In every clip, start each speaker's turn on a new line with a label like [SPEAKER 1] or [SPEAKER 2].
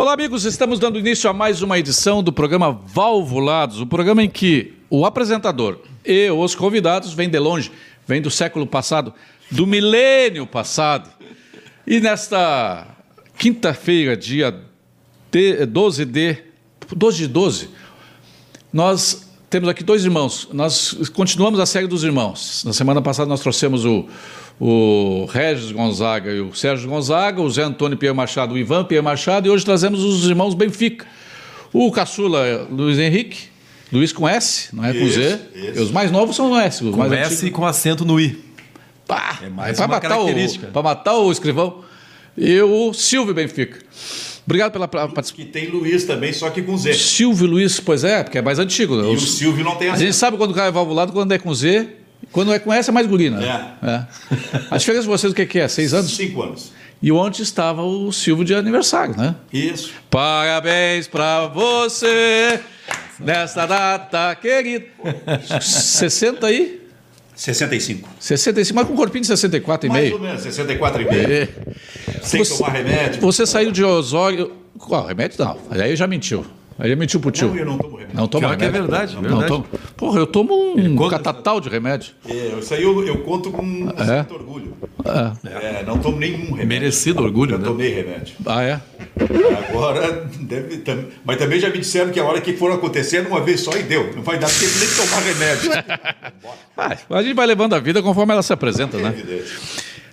[SPEAKER 1] Olá, amigos. Estamos dando início a mais uma edição do programa Valvulados, o programa em que o apresentador e os convidados vêm de longe, vêm do século passado, do milênio passado. E nesta quinta-feira, dia 12 de 12 de 12, nós temos aqui dois irmãos. Nós continuamos a série dos irmãos. Na semana passada nós trouxemos o, o Regis Gonzaga e o Sérgio Gonzaga, o Zé Antônio Pierre Machado, o Ivan Pierre Machado, e hoje trazemos os irmãos Benfica. O caçula Luiz Henrique, Luiz com S, não é com
[SPEAKER 2] Isso,
[SPEAKER 1] Z.
[SPEAKER 2] isso.
[SPEAKER 1] E os mais novos são S. Os
[SPEAKER 3] Com
[SPEAKER 1] mais
[SPEAKER 3] S e
[SPEAKER 1] antigos-
[SPEAKER 3] com acento no I.
[SPEAKER 1] Pá,
[SPEAKER 3] É mais
[SPEAKER 1] pra
[SPEAKER 3] uma
[SPEAKER 1] matar o-
[SPEAKER 3] característica.
[SPEAKER 1] Para matar o escrivão. E o Silvio Benfica. Obrigado pela participação.
[SPEAKER 2] Que tem Luiz também, só que com Z.
[SPEAKER 1] Silvio Luiz, pois é, porque é mais antigo. né?
[SPEAKER 2] E o Silvio não tem
[SPEAKER 1] A gente sabe quando o cara é valvulado, quando é com Z. Quando é com S é mais guri, né? É. A diferença de vocês, o que que é? Seis anos?
[SPEAKER 2] Cinco anos.
[SPEAKER 1] E ontem estava o Silvio de aniversário, né?
[SPEAKER 2] Isso.
[SPEAKER 1] Parabéns pra você nesta data querida. 60 aí?
[SPEAKER 2] 65.
[SPEAKER 1] 65, mas com um corpinho de 64 e
[SPEAKER 2] Mais
[SPEAKER 1] meio.
[SPEAKER 2] ou menos, 64 e meio.
[SPEAKER 1] É.
[SPEAKER 2] Sem
[SPEAKER 1] Você-
[SPEAKER 2] tomar remédio.
[SPEAKER 1] Você saiu de Osório. Qual remédio? Não. Aí já mentiu. Aí mentiu pro tio.
[SPEAKER 2] Não, eu não tomo remédio.
[SPEAKER 1] Não toma
[SPEAKER 3] Pior que é
[SPEAKER 1] remédio.
[SPEAKER 3] verdade,
[SPEAKER 1] Não
[SPEAKER 3] verdade.
[SPEAKER 1] tomo. Porra, eu tomo um
[SPEAKER 3] conta-
[SPEAKER 1] catatal de remédio.
[SPEAKER 2] É, isso aí eu, eu conto com certo orgulho. É, não tomo nenhum remédio.
[SPEAKER 3] Merecido orgulho,
[SPEAKER 2] Eu
[SPEAKER 3] né?
[SPEAKER 2] tomei remédio.
[SPEAKER 1] Ah, é?
[SPEAKER 2] Agora, deve, tam- mas também já me disseram que a hora que for acontecendo, uma vez só e deu. Não vai dar tempo nem de tomar remédio.
[SPEAKER 1] Vai, a gente vai levando a vida conforme ela se apresenta, né?
[SPEAKER 2] Evidente.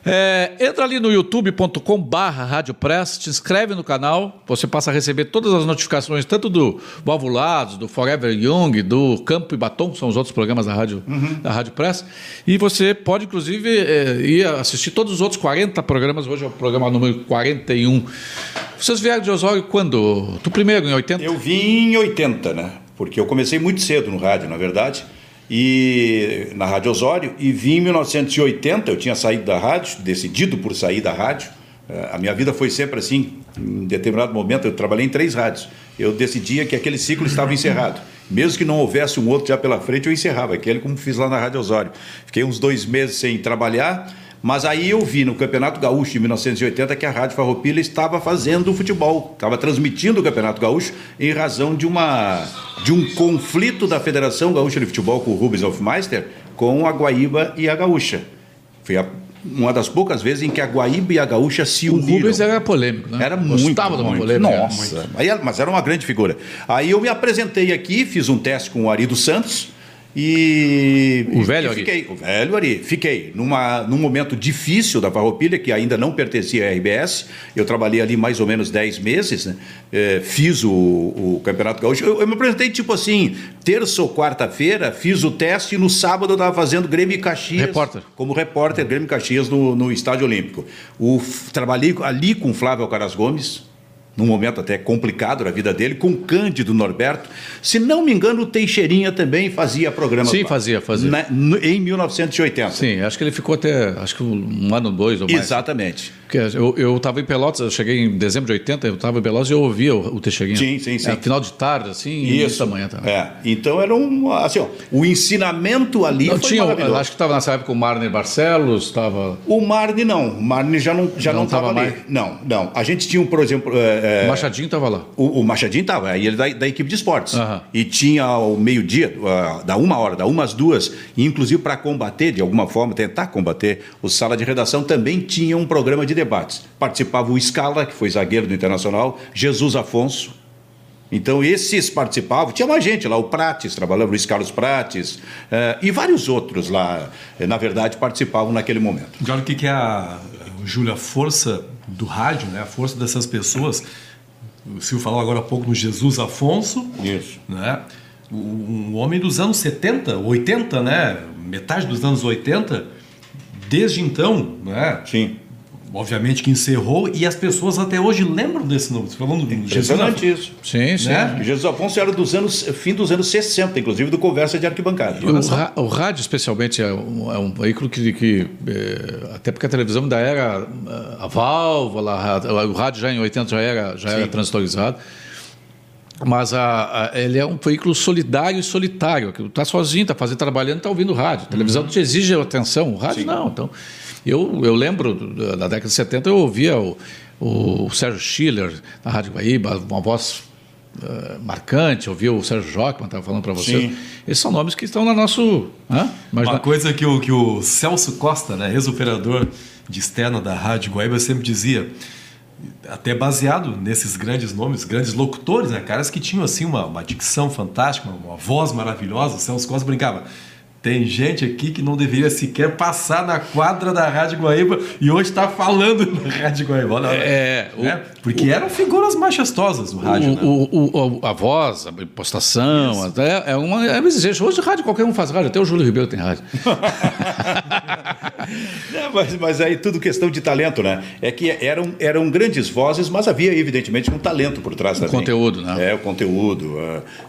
[SPEAKER 1] É, entra ali no youtube.com barra Rádio Press, te inscreve no canal, você passa a receber todas as notificações, tanto do Valvulados, do Forever Young, do Campo e Batom, são os outros programas da Rádio, da Rádio Press, e você pode, inclusive, é, ir assistir todos os outros 40 programas, hoje é o programa número 41. Vocês vieram de Osório quando? Tu primeiro, em 80?
[SPEAKER 2] Eu vim em 80, né? Porque eu comecei muito cedo no rádio, na verdade, e na Rádio Osório, e vim em 1980, eu tinha saído da rádio, decidido por sair da rádio. Eh, A minha vida foi sempre assim, em determinado momento eu trabalhei em três rádios. Eu decidia que aquele ciclo estava encerrado. Mesmo que não houvesse um outro já pela frente, eu encerrava aquele como fiz lá na Rádio Osório. Fiquei uns dois meses sem trabalhar, mas aí eu vi no Campeonato Gaúcho de 1980 que a Rádio Farroupilha estava fazendo o futebol, estava transmitindo o Campeonato Gaúcho em razão de uma de um conflito da Federação Gaúcha de Futebol com o Rubens Hofmeister com a Guaíba e a Gaúcha. Foi a- uma das poucas vezes em que a Guaíba e a Gaúcha se
[SPEAKER 1] O
[SPEAKER 2] uniram.
[SPEAKER 1] Rubens era polêmico, né?
[SPEAKER 2] Era muito.
[SPEAKER 1] Gostava de uma
[SPEAKER 2] muito.
[SPEAKER 1] polêmica.
[SPEAKER 2] Nossa, aí era- mas era uma grande figura. Aí eu me apresentei aqui, fiz um teste com o Ari dos Santos e.
[SPEAKER 1] O velho
[SPEAKER 2] e
[SPEAKER 1] Ari.
[SPEAKER 2] Fiquei, o velho Ari. Fiquei numa, num momento difícil da Farroupilha, que ainda não pertencia à RBS. Eu trabalhei ali mais ou menos 10 meses, né? Eh, fiz o, o Campeonato Gaúcho. Eu, eu me apresentei tipo assim, terça ou quarta-feira, fiz o teste e no sábado eu estava fazendo Grêmio e Caxias.
[SPEAKER 1] Repórter.
[SPEAKER 2] Como repórter, Grêmio e Caxias no, no Estádio Olímpico. O, trabalhei ali com Flávio Alcaraz Gomes, num momento até complicado da vida dele, com Cândido Norberto. Se não me engano, o Teixeirinha também fazia programa.
[SPEAKER 1] Sim,
[SPEAKER 2] lá.
[SPEAKER 1] fazia, fazia.
[SPEAKER 2] Na- em 1980.
[SPEAKER 1] Sim, acho que ele ficou até acho que um ano, dois ou mais.
[SPEAKER 2] Exatamente.
[SPEAKER 1] Porque eu estava em Pelotas, eu cheguei em dezembro de 80, eu estava em Pelotas e eu ouvia o, o Teixeirinha.
[SPEAKER 2] Sim, sim, sim.
[SPEAKER 1] É, final de tarde, assim, e início da manhã também.
[SPEAKER 2] É. Então era um. Assim, ó, o ensinamento ali
[SPEAKER 1] Não, tinha, acho que estava nessa época o Marner Barcelos, estava
[SPEAKER 2] O Marne não. O Marne já não já
[SPEAKER 1] Não
[SPEAKER 2] não estava ali.
[SPEAKER 1] mais?
[SPEAKER 2] Não, não. A gente tinha, um, por exemplo. é, é,
[SPEAKER 1] o Machadinho estava lá.
[SPEAKER 2] O, o Machadinho estava, aí ele da, da equipe de esportes.
[SPEAKER 1] Aham.
[SPEAKER 2] E tinha ao meio-dia, ah, da uma hora, da uma às duas, e inclusive para combater, de alguma forma, tentar combater, o Sala de Redação também tinha um programa de debates. Participava o Scala, que foi zagueiro do Internacional, Jesus Afonso. Então, esses participavam, tinha mais gente lá, o Prates, trabalhava o Luiz Carlos Prates, eh, e vários outros lá, eh, na verdade, participavam naquele momento.
[SPEAKER 3] E olha o que, que é a, Júlio, a força do rádio, né? a força dessas pessoas. O Silvio falou agora há pouco no Jesus Afonso,
[SPEAKER 2] Isso.
[SPEAKER 3] né? um homem dos anos 70, 80, né? metade dos anos 80. Desde então, né?
[SPEAKER 2] Sim.
[SPEAKER 3] Obviamente que encerrou, e as pessoas até hoje lembram desse nome. Você falando do Jesus
[SPEAKER 2] isso.
[SPEAKER 1] Sim, sim.
[SPEAKER 3] Né?
[SPEAKER 2] Jesus Afonso era dos anos, fim dos anos 60, inclusive do Conversa de Arquibancada.
[SPEAKER 1] O, o rádio, especialmente, é um, é um veículo que, que, é, até porque a televisão ainda era é, a válvula, a- o rádio já em 80 já era, já era transistorizado, mas a, a- ele é um veículo solidário e solitário, que está sozinho, está fazendo, trabalhando, está ouvindo rádio. A televisão te exige atenção, o rádio não. Então, eu, eu lembro, da década de 70, eu ouvia o- o Sérgio Schiller, da Rádio Guaíba, uma voz uh, marcante, ouviu o Sérgio Jockman, estava falando para você.
[SPEAKER 2] Sim.
[SPEAKER 1] Esses são nomes que estão no nosso. Hã?
[SPEAKER 3] Uma
[SPEAKER 1] na-
[SPEAKER 3] coisa que o, que o Celso Costa, né, ex-operador de externa da Rádio Guaíba, sempre dizia, até baseado nesses grandes nomes, grandes locutores, né, caras que tinham assim uma, uma dicção fantástica, uma, uma voz maravilhosa. O Celso Costa brincava. Tem gente aqui que não deveria sequer passar na quadra da Rádio Guaíba e hoje está falando na Rádio Guaíba. Olha.
[SPEAKER 1] É, o-
[SPEAKER 3] Né? Porque eram figuras majestosas do rádio. né?
[SPEAKER 1] O, o- o- a voz, a postação, até é uma, é uma exigência. Hoje, rádio, qualquer um faz rádio, até o Júlio Ribeiro tem rádio.
[SPEAKER 2] É, mas, mas aí tudo questão de talento, né? É que eram, eram grandes vozes, mas havia evidentemente um talento por trás também.
[SPEAKER 1] conteúdo, né?
[SPEAKER 2] É, o conteúdo.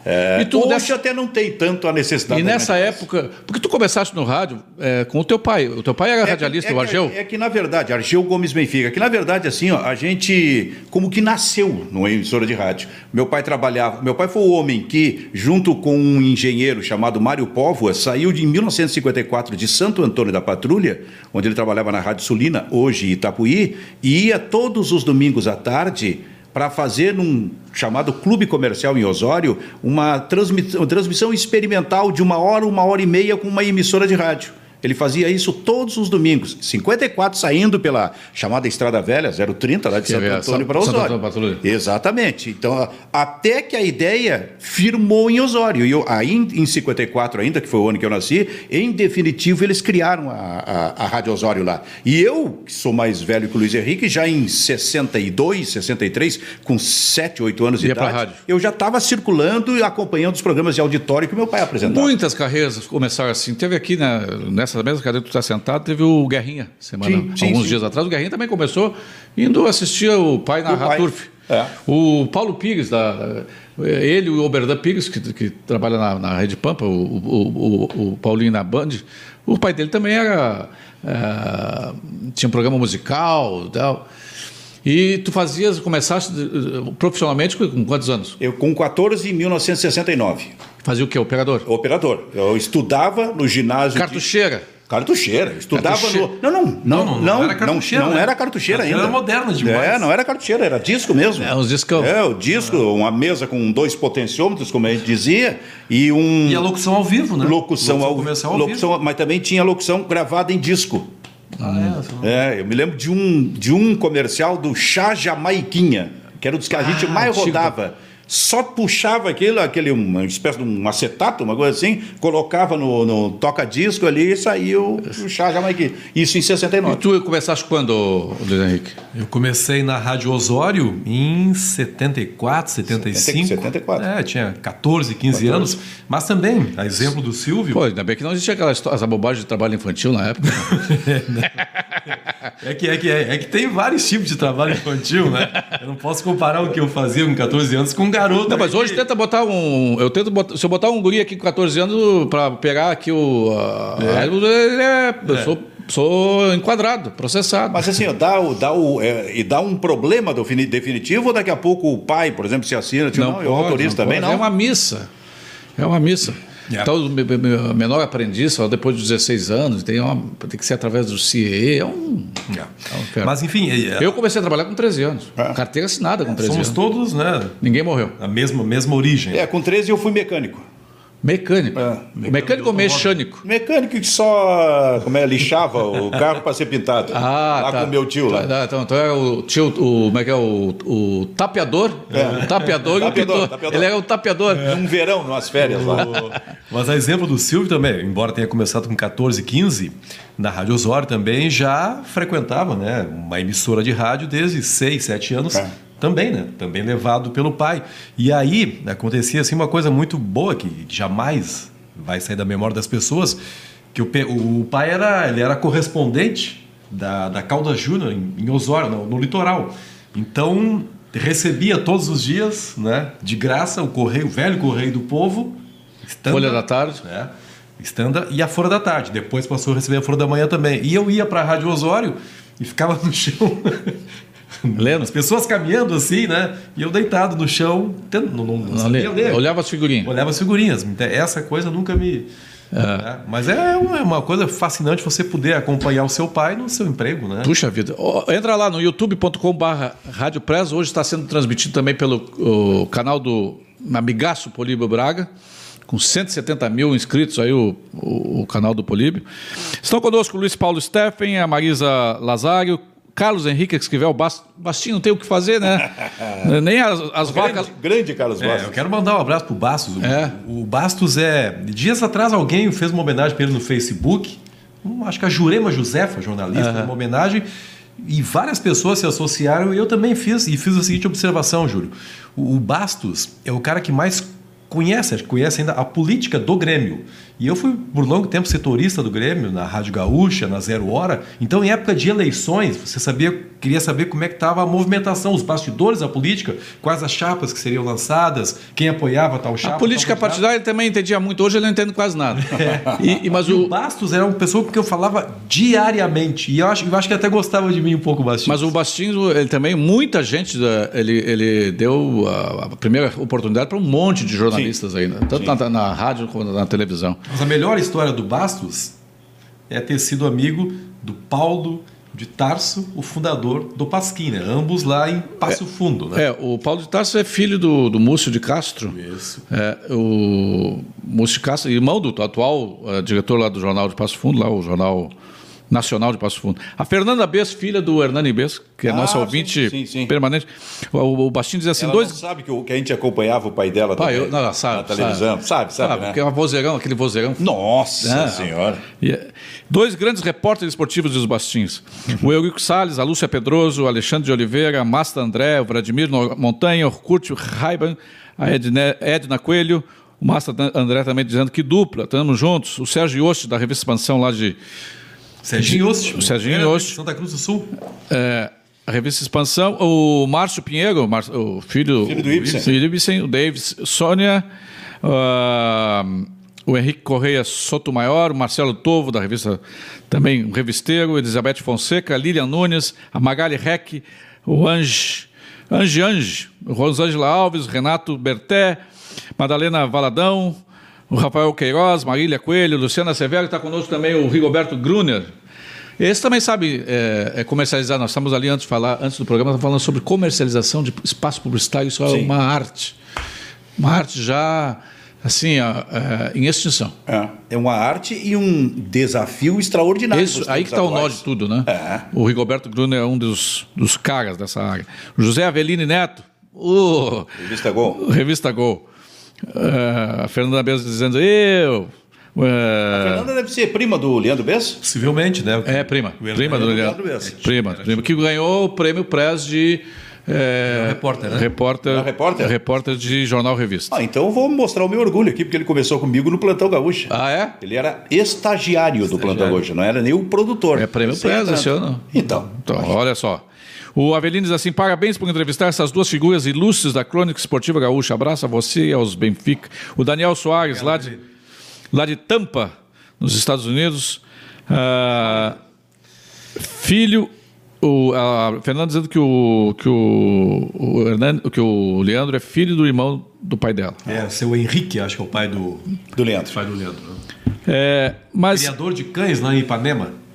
[SPEAKER 2] é, é.
[SPEAKER 1] E tu
[SPEAKER 2] Hoje
[SPEAKER 1] dessa-
[SPEAKER 2] até não tem tanto a necessidade.
[SPEAKER 1] E nessa época, porque tu começaste no rádio é, com o teu pai. O teu pai era
[SPEAKER 2] É
[SPEAKER 1] radialista,
[SPEAKER 2] é
[SPEAKER 1] o
[SPEAKER 2] que-
[SPEAKER 1] Argeu?
[SPEAKER 2] É que, na verdade, Argeu Gomes Benfica, que na verdade, assim, ó, a gente como que nasceu numa emissora de rádio. Meu pai trabalhava, meu pai foi o homem que, junto com um engenheiro chamado Mário Póvoa, saiu de em 1954 de Santo Antônio da Patrulha, onde ele trabalhava na Rádio Sulina, hoje Itapuí, e ia todos os domingos à tarde para fazer num chamado Clube Comercial em Osório uma transmissão, uma transmissão experimental de uma hora, uma hora e meia com uma emissora de rádio. Ele fazia isso todos os domingos. 54 saindo pela chamada Estrada Velha, 030, lá de
[SPEAKER 1] Que
[SPEAKER 2] Santo
[SPEAKER 1] é
[SPEAKER 2] Antônio para Osório.
[SPEAKER 1] Antônio.
[SPEAKER 2] Exatamente. Então, até que a ideia firmou em Osório. E eu, aí, em 54 ainda, que foi o ano que eu nasci, em definitivo eles criaram a, a, a Rádio Osório lá. E eu, que sou mais velho que o Luiz Henrique, já em 62, 63, com 7, 8 anos de idade, eu já estava circulando e acompanhando os programas de auditório que meu pai apresentava.
[SPEAKER 1] Muitas carreiras começaram assim. Teve aqui, né, nessa mesma cadeira que tu está sentado, teve o Guerrinha, semana,
[SPEAKER 2] Sim, sim,
[SPEAKER 1] alguns
[SPEAKER 2] sim.
[SPEAKER 1] dias atrás. O Guerrinha também começou indo assistir o pai na
[SPEAKER 2] O pai.
[SPEAKER 1] Turf.
[SPEAKER 2] É.
[SPEAKER 1] O Paulo Pires, da, da- ele e o Oberdan Pires, que, que trabalha na, na Rede Pampa, o, o, o- o Paulinho na Band, o pai dele também era. é, tinha um programa musical e tal. E tu fazias, começaste eh, profissionalmente com quantos anos?
[SPEAKER 2] Eu, com 14, em 1969,
[SPEAKER 1] Fazia o quê? Operador?
[SPEAKER 2] operador. Eu estudava no ginásio. de-
[SPEAKER 1] Cartucheira.
[SPEAKER 2] Cartucheira. eu Estudava
[SPEAKER 1] Cartucheira.
[SPEAKER 2] no. Não, não, não,
[SPEAKER 3] Não,
[SPEAKER 2] não,
[SPEAKER 3] não era cartucheira,
[SPEAKER 2] não
[SPEAKER 3] né?
[SPEAKER 2] era cartucheira ainda.
[SPEAKER 3] Cartucheira era moderna demais.
[SPEAKER 2] É, não era cartucheira, era disco mesmo.
[SPEAKER 1] É, uns discão.
[SPEAKER 2] É, o disco, uma mesa com dois potenciômetros, como a gente dizia, e um.
[SPEAKER 3] E a locução ao vivo, né?
[SPEAKER 2] Locução, ao,
[SPEAKER 3] comercial ao
[SPEAKER 2] locução mas também tinha locução gravada em disco.
[SPEAKER 3] Ah, é, só-
[SPEAKER 2] É, eu me lembro de um, de um comercial do Chá Jamaiquinha, que era um dos que a gente
[SPEAKER 1] Ah,
[SPEAKER 2] mais
[SPEAKER 1] antigo.
[SPEAKER 2] rodava. Só puxava aquilo, aquele, uma espécie de um acetato, uma coisa assim, colocava no, no toca-disco ali e saía o, o Chá Jamaiquinha. Isso em
[SPEAKER 1] E
[SPEAKER 2] 69.
[SPEAKER 1] tu começaste quando, Luiz Henrique?
[SPEAKER 3] Eu comecei na Rádio Osório em 74, 75.
[SPEAKER 2] 74.
[SPEAKER 3] É, tinha 14, 15 anos. Mas também, a exemplo do Silvio,
[SPEAKER 1] Pô, ainda bem que não existia aquela história, essa bobagem de trabalho infantil na época.
[SPEAKER 3] é que, é, que, é, é que tem vários tipos de trabalho infantil, né? Eu não posso comparar o que eu fazia com 14 anos com um garoto.
[SPEAKER 1] Não, mas hoje tenta botar um. Eu tento botar, se eu botar um guri aqui com 14 anos para pegar aqui o. ele é- eu sou, sou enquadrado, processado.
[SPEAKER 2] Mas assim, dá, dá, o, é, e dá um problema definitivo, ou daqui a pouco o pai, por exemplo, se assina, tipo, não, eu
[SPEAKER 1] pode,
[SPEAKER 2] autorizo também,
[SPEAKER 1] pode.
[SPEAKER 2] não?
[SPEAKER 1] É uma missa. É uma missa.
[SPEAKER 3] É.
[SPEAKER 1] Então, o me- me- me- menor aprendiz, só depois de 16 anos, tem, uma, tem que ser através do CIE. É um.
[SPEAKER 3] É.
[SPEAKER 1] é um.
[SPEAKER 3] Mas enfim, é-
[SPEAKER 1] eu comecei a trabalhar com 13 anos.
[SPEAKER 2] É.
[SPEAKER 1] Carteira assinada com 13
[SPEAKER 3] somos
[SPEAKER 1] anos.
[SPEAKER 3] todos, né?
[SPEAKER 1] Ninguém morreu.
[SPEAKER 3] A mesma, mesma origem.
[SPEAKER 2] É, com 13 eu fui mecânico.
[SPEAKER 1] Mecânico.
[SPEAKER 2] É.
[SPEAKER 1] Mecânico ou mecânico?
[SPEAKER 2] Mecânico que só como é, lixava o carro para ser pintado.
[SPEAKER 1] Ah,
[SPEAKER 2] lá
[SPEAKER 1] tá.
[SPEAKER 2] com o meu tio lá.
[SPEAKER 1] Tá, então, então é o tio, o, como é que é? O, o tapeador. O tapeador e o pintor.
[SPEAKER 2] tapeador.
[SPEAKER 1] Ele é o tapeador.
[SPEAKER 2] Num verão, numas férias lá.
[SPEAKER 3] Mas a exemplo do Silvio também, embora tenha começado com 14, 15, na Rádio Osório também já frequentava né, uma emissora de rádio desde 6, 7 anos.
[SPEAKER 2] É.
[SPEAKER 3] Também, né? Também levado pelo pai. E aí acontecia assim uma coisa muito boa que jamais vai sair da memória das pessoas, que o, o pai era, ele era correspondente da, da Caldas Júnior em, em Osório, no, no litoral. Então recebia todos os dias, né, de graça, o correio, o velho correio do povo, estampa,
[SPEAKER 1] Folha da tarde.
[SPEAKER 3] né? Estanda e a Folha da Tarde. Depois passou a receber a Folha da Manhã também. E eu ia para a Rádio Osório e ficava no chão.
[SPEAKER 1] Lendo.
[SPEAKER 3] As pessoas caminhando assim, né? E eu deitado no chão, tendo, não, não, não sabia ler.
[SPEAKER 1] Olhava as figurinhas.
[SPEAKER 3] Olhava as figurinhas. Essa coisa nunca me, É. Mas é uma, é uma coisa fascinante você poder acompanhar o seu pai no seu emprego, né?
[SPEAKER 1] Puxa vida. Ó, Entra lá no Rádio Press. Hoje está sendo transmitido também pelo canal do amigaço Políbio Braga, com 170 mil inscritos aí o, o, o canal do Políbio. Estão conosco o Luiz Paulo Steffen, a Marisa Lazário, Carlos Henrique Esquivel Bast- Bastinho, não tem o que fazer, né? Nem as, as vacas.
[SPEAKER 2] Grande, grande Carlos
[SPEAKER 3] É,
[SPEAKER 2] Bastos.
[SPEAKER 3] eu quero mandar um abraço pro Bastos. O-
[SPEAKER 1] É.
[SPEAKER 3] O, Bastos é. Dias atrás alguém fez uma homenagem para ele no Facebook. Acho que a Jurema Josefa, jornalista, fez uma homenagem. E várias pessoas se associaram e eu também fiz. E fiz a seguinte observação, Júlio. O, o Bastos é o cara que mais conhece, acho que conhece ainda a política do Grêmio. E eu fui por longo tempo setorista do Grêmio, na Rádio Gaúcha, na Zero Hora. Então, em época de eleições, você sabia, queria saber como é que estava a movimentação, os bastidores da política, quais as chapas que seriam lançadas, quem apoiava tal chapa.
[SPEAKER 1] A política partidária também entendia muito. Hoje ele não entende quase nada. E, e- mas
[SPEAKER 3] E o
[SPEAKER 1] o,
[SPEAKER 3] Bastos era uma pessoa com quem eu falava diariamente. E eu acho, eu acho que até gostava de mim um pouco o Bastos.
[SPEAKER 1] Mas o Bastinho, ele também, muita gente, da- ele, ele deu a, primeira oportunidade para um monte de jornalistas aí, né? tanto na, na rádio como na televisão.
[SPEAKER 3] Mas a melhor história do Bastos é ter sido amigo do Paulo de Tarso, o fundador do Pasquim, né? Ambos lá em Passo Fundo, né?
[SPEAKER 1] É, o Paulo de Tarso é filho do, do Múcio de Castro.
[SPEAKER 3] Isso.
[SPEAKER 1] É, o Múcio de Castro, irmão do atual eh, diretor lá do Jornal de Passo Fundo, lá o Jornal Nacional de Passo Fundo. A Fernanda Bess, filha do Hernani Bess, que é
[SPEAKER 2] Ah,
[SPEAKER 1] nossa
[SPEAKER 2] sim,
[SPEAKER 1] ouvinte
[SPEAKER 2] sim, sim.
[SPEAKER 1] permanente. O, o Bastinho diz assim,
[SPEAKER 2] Ela
[SPEAKER 1] dois...
[SPEAKER 2] sabe que, o- que a gente acompanhava o pai dela
[SPEAKER 1] Pai,
[SPEAKER 2] também,
[SPEAKER 1] eu, não, sabe,
[SPEAKER 2] na televisão. Sabe, sabe, né?
[SPEAKER 1] Porque é um vozeirão, aquele vozeirão
[SPEAKER 2] Nossa
[SPEAKER 1] É.
[SPEAKER 2] Senhora.
[SPEAKER 1] E, Dois grandes repórteres esportivos dos Bastinhos. O Eurico Salles, a Lúcia Pedroso, o Alexandre de Oliveira, a Masta André, o Vladimir Montanha, o Kurt Raiban, a Edne- Edna Coelho, o Masta André também dizendo que dupla, estamos juntos. O Sérgio Yost, da revista Expansão lá de
[SPEAKER 3] Serginho Yost.
[SPEAKER 1] O Serginho Yost.
[SPEAKER 3] de Santa Cruz do Sul.
[SPEAKER 1] é, a revista Expansão, o Márcio Pinheiro, o, filho,
[SPEAKER 2] Filho do Ibsen.
[SPEAKER 1] filho do Ibsen, o Davis, Sônia, ah, o Henrique Correia Sotomayor, o Marcelo Tovo, da revista também um revisteiro, Elizabeth Fonseca, Lilian Nunes, a Magali Reck, o Ange, Ange Ange, Rosângela Alves, Renato Berté, Madalena Valadão, o Rafael Queiroz, Marília Coelho, Luciana Severo, está conosco também o Rigoberto Gruner. Esse também sabe é, é comercializar. Nós estamos ali antes de falar, antes do programa, estamos falando sobre comercialização de espaço publicitário. Isso é
[SPEAKER 2] Sim.
[SPEAKER 1] uma arte. Uma arte já, assim, é, em extinção.
[SPEAKER 2] É, é uma arte e um desafio extraordinário.
[SPEAKER 1] Isso, aí que está o nó de tudo, né?
[SPEAKER 2] É.
[SPEAKER 1] O Rigoberto Gruner é um dos, dos caras dessa área. O José Avelini Neto, o
[SPEAKER 2] Revista Gol.
[SPEAKER 1] Revista Gol. É, a Fernanda Bezos dizendo, eu... é,
[SPEAKER 2] Fernanda deve ser prima do Leandro Bess?
[SPEAKER 3] Possivelmente, né?
[SPEAKER 1] É, prima. Prima do
[SPEAKER 2] do
[SPEAKER 1] Leandro.
[SPEAKER 2] Leandro Bessa.
[SPEAKER 1] Prima, prima. Que ganhou o prêmio Press de. É,
[SPEAKER 3] repórter, né?
[SPEAKER 1] Repórter,
[SPEAKER 2] É repórter?
[SPEAKER 1] repórter de jornal revista.
[SPEAKER 2] Ah, então eu vou mostrar o meu orgulho aqui, porque ele começou comigo no Plantão Gaúcho.
[SPEAKER 1] Ah, é?
[SPEAKER 2] Ele era estagiário, do Plantão Gaúcho, não era nem o produtor.
[SPEAKER 1] É prêmio Press esse ano.
[SPEAKER 2] Então,
[SPEAKER 1] Então, olha só. O Avelino diz assim: parabéns por entrevistar essas duas figuras ilustres da crônica esportiva gaúcha. Abraço a você e aos Benfica. O Daniel Soares, lá de, lá de Tampa, nos Estados Unidos. Ah, filho. O, a Fernanda dizendo que o, que, o, o que o Leandro é filho do irmão do pai dela.
[SPEAKER 3] É, seu Henrique, acho que é o pai do,
[SPEAKER 2] do Leandro.
[SPEAKER 3] pai do Leandro. né?
[SPEAKER 1] É, mas
[SPEAKER 3] Criador de cães lá em Ipanema.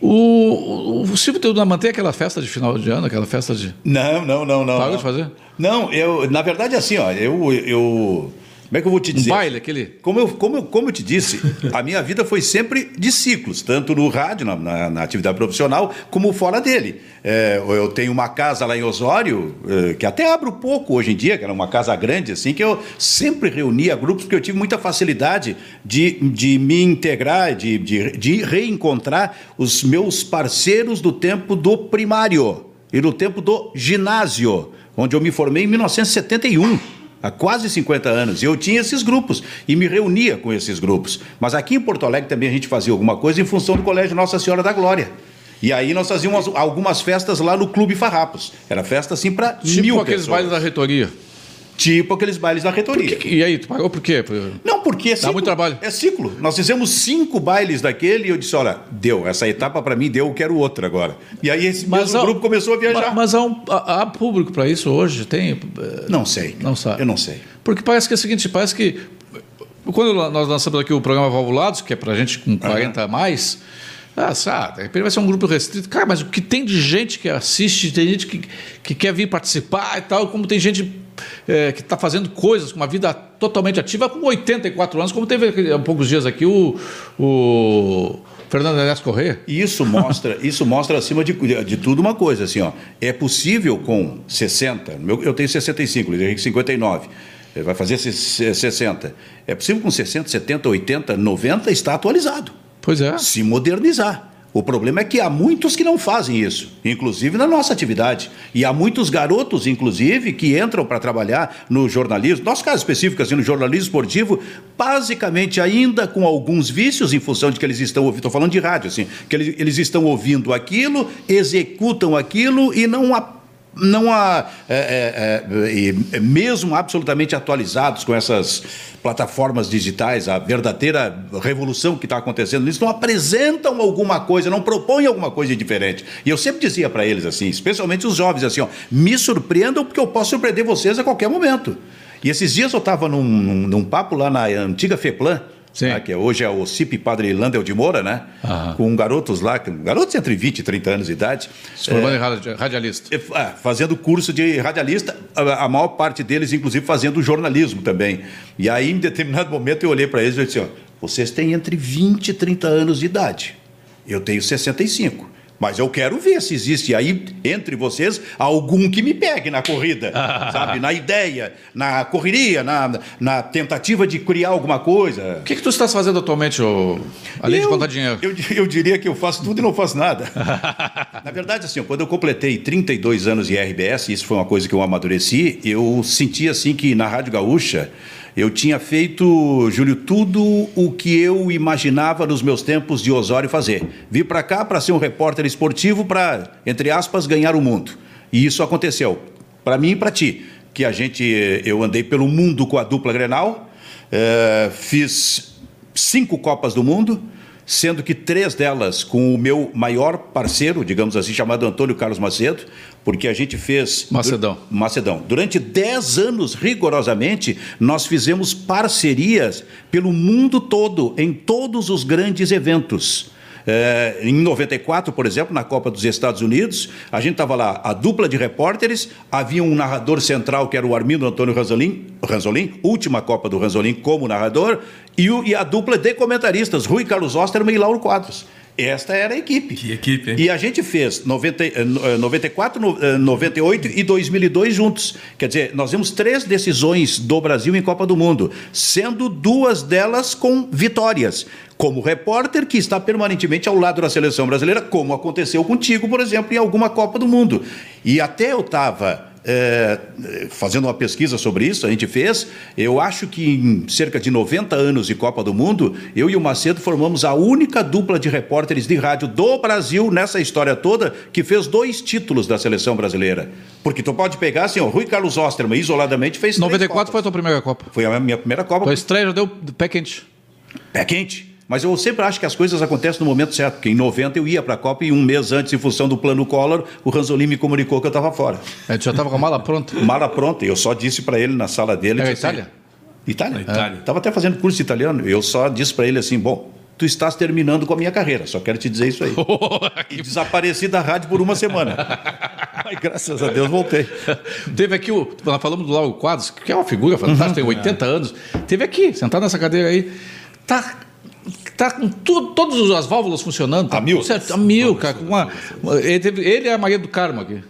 [SPEAKER 1] O, o, o Silvio Teodoro mantém aquela festa de final de ano, aquela festa de.
[SPEAKER 2] Não, não, não, não.
[SPEAKER 1] Parou
[SPEAKER 2] não.
[SPEAKER 1] de fazer?
[SPEAKER 2] Não, eu, na verdade, assim, ó, eu, eu. Como é que eu vou te
[SPEAKER 1] Um
[SPEAKER 2] dizer?
[SPEAKER 1] baile, aquele.
[SPEAKER 2] Como eu, como, eu, como eu te disse, a minha vida foi sempre de ciclos, tanto no rádio, na, na- na atividade profissional, como fora dele. É, eu tenho uma casa lá em Osório, é, que até abro pouco hoje em dia, que era uma casa grande, assim, que eu sempre reunia grupos, porque eu tive muita facilidade de, de me integrar, de, de, de reencontrar os meus parceiros do tempo do primário e do tempo do ginásio, onde eu me formei em 1971 há quase 50 anos. E eu tinha esses grupos e me reunia com esses grupos. Mas aqui em Porto Alegre também a gente fazia alguma coisa em função do Colégio Nossa Senhora da Glória. E aí nós fazíamos algumas festas lá no Clube Farrapos. Era festa assim para
[SPEAKER 1] Tipo
[SPEAKER 2] mil
[SPEAKER 1] aqueles
[SPEAKER 2] pessoas.
[SPEAKER 1] bailes da reitoria.
[SPEAKER 2] Tipo aqueles bailes da reitoria.
[SPEAKER 1] que- e aí, tu pagou por quê?
[SPEAKER 2] Não, porque é ciclo.
[SPEAKER 1] muito trabalho.
[SPEAKER 2] É ciclo. Nós fizemos cinco bailes daquele e eu disse, olha, deu. Essa etapa para mim deu, eu quero outra agora. E aí esse mesmo
[SPEAKER 1] há-
[SPEAKER 2] grupo começou a viajar.
[SPEAKER 1] Mas, mas há, um- há- há público para isso hoje? Tem? eh,
[SPEAKER 2] Não sei.
[SPEAKER 1] Não sabe.
[SPEAKER 2] Eu não sei.
[SPEAKER 1] Porque parece que é o seguinte, parece que quando nós lançamos aqui o programa Valvulados, que é pra gente com 40 a mais, ah, sabe, de repente vai ser um grupo restrito. Cara, mas o que tem de gente que assiste, tem gente que, que quer vir participar e tal, como tem gente é, que está fazendo coisas com uma vida totalmente ativa com 84 anos, como teve há poucos dias aqui o, o Fernando Elias Corrêa.
[SPEAKER 2] Isso mostra, isso mostra acima de, de tudo uma coisa, assim, ó, é possível com 60, eu tenho 65, Luiz Henrique 59, vai fazer 60. É possível com 60, 70, 80, 90 estar atualizado.
[SPEAKER 1] Pois é.
[SPEAKER 2] Se modernizar. O problema é que há muitos que não fazem isso, inclusive na nossa atividade. E há muitos garotos, inclusive, que entram para trabalhar no jornalismo, nosso caso específico, assim, no jornalismo esportivo, basicamente ainda com alguns vícios em função de que eles estão ouvindo, estou falando de rádio, assim, que eles, eles estão ouvindo aquilo, executam aquilo e não não há, é, é, é, mesmo absolutamente atualizados com essas plataformas digitais, a verdadeira revolução que está acontecendo nisso, não apresentam alguma coisa, não propõem alguma coisa diferente. E eu sempre dizia para eles assim, especialmente os jovens, assim, ó, me surpreendam porque eu posso surpreender vocês a qualquer momento. E esses dias eu estava num, num, num papo lá na antiga FEPLAN, né, que hoje é o CIP Padre Landel de Moura, né? Aham. Com garotos lá, garotos entre 20 e 30 anos de idade.
[SPEAKER 1] Se formando é, em radialista. É,
[SPEAKER 2] é, fazendo curso de radialista, a, a, maior parte deles, inclusive, fazendo jornalismo também. E aí, em determinado momento, eu olhei para eles e disse: ó, vocês têm entre 20 e 30 anos de idade. Eu tenho 65. Mas eu quero ver se existe aí entre vocês algum que me pegue na corrida, sabe? Na ideia, na correria, na, na tentativa de criar alguma coisa.
[SPEAKER 1] O que, que tu estás fazendo atualmente, ô... além eu, de contar dinheiro?
[SPEAKER 2] Eu, eu diria que eu faço tudo e não faço nada. na verdade, assim, quando eu completei 32 anos de RBS, isso foi uma coisa que eu amadureci, eu senti assim que na Rádio Gaúcha eu tinha feito, Júlio, tudo o que eu imaginava nos meus tempos de Osório fazer. Vim para cá para ser um repórter esportivo para, entre aspas, ganhar o mundo. E isso aconteceu. Para mim e para ti, que a gente, eu andei pelo mundo com a dupla Grenal, é, fiz cinco Copas do Mundo, sendo que três delas com o meu maior parceiro, digamos assim, chamado Antônio Carlos Macedo, porque a gente fez.
[SPEAKER 1] Macedão.
[SPEAKER 2] Macedão. Durante dez anos, rigorosamente, nós fizemos parcerias pelo mundo todo, em todos os grandes eventos. É, em 94, por exemplo, na Copa dos Estados Unidos, a gente estava lá, a dupla de repórteres, havia um narrador central que era o Armindo Antônio Ranzolin, Ranzolin última Copa do Ranzolin como narrador, e, o, e a dupla de comentaristas, Rui Carlos Osterman e Lauro Quadros. Esta era a equipe.
[SPEAKER 3] Que equipe, hein?
[SPEAKER 2] E a gente fez 90, 94, 98 e 2002 juntos. Quer dizer, nós vimos três decisões do Brasil em Copa do Mundo, sendo duas delas com vitórias. Como repórter que está permanentemente ao lado da seleção brasileira, como aconteceu contigo, por exemplo, em alguma Copa do Mundo. E até eu estava é, fazendo uma pesquisa sobre isso, a gente fez. Eu acho que em cerca de 90 anos de Copa do Mundo, eu e o Macedo formamos a única dupla de repórteres de rádio do Brasil nessa história toda que fez dois títulos da seleção brasileira. Porque tu pode pegar assim, o Rui Carlos Osterman isoladamente fez
[SPEAKER 1] 94 foi a tua primeira Copa.
[SPEAKER 2] Foi a minha primeira Copa.
[SPEAKER 1] Tua estreia já deu pé quente.
[SPEAKER 2] Pé quente. Mas eu sempre acho que as coisas acontecem no momento certo, porque em 90 eu ia para a Copa e um mês antes, em função do plano Collor, o Ranzolin me comunicou que eu estava fora.
[SPEAKER 1] É, tu já estava com a mala pronta?
[SPEAKER 2] Mala pronta, e eu só disse para ele na sala dele...
[SPEAKER 1] É Itália? Assim,
[SPEAKER 2] Itália? Itália. Estava é. até fazendo curso de italiano, eu só disse para ele assim, bom, tu estás terminando com a minha carreira, só quero te dizer isso aí. e desapareci da rádio por uma semana. Ai, graças a Deus voltei.
[SPEAKER 1] Teve aqui, o, nós falamos do Lauro Quadros, que é uma figura fantástica, tem 80 anos. Teve aqui, sentado nessa cadeira aí. Tá Está com tudo, todas as válvulas funcionando. Tá
[SPEAKER 2] a mil?
[SPEAKER 1] Certo, a mil, cara. Com uma, ele, teve, ele é a Maria do Carmo aqui.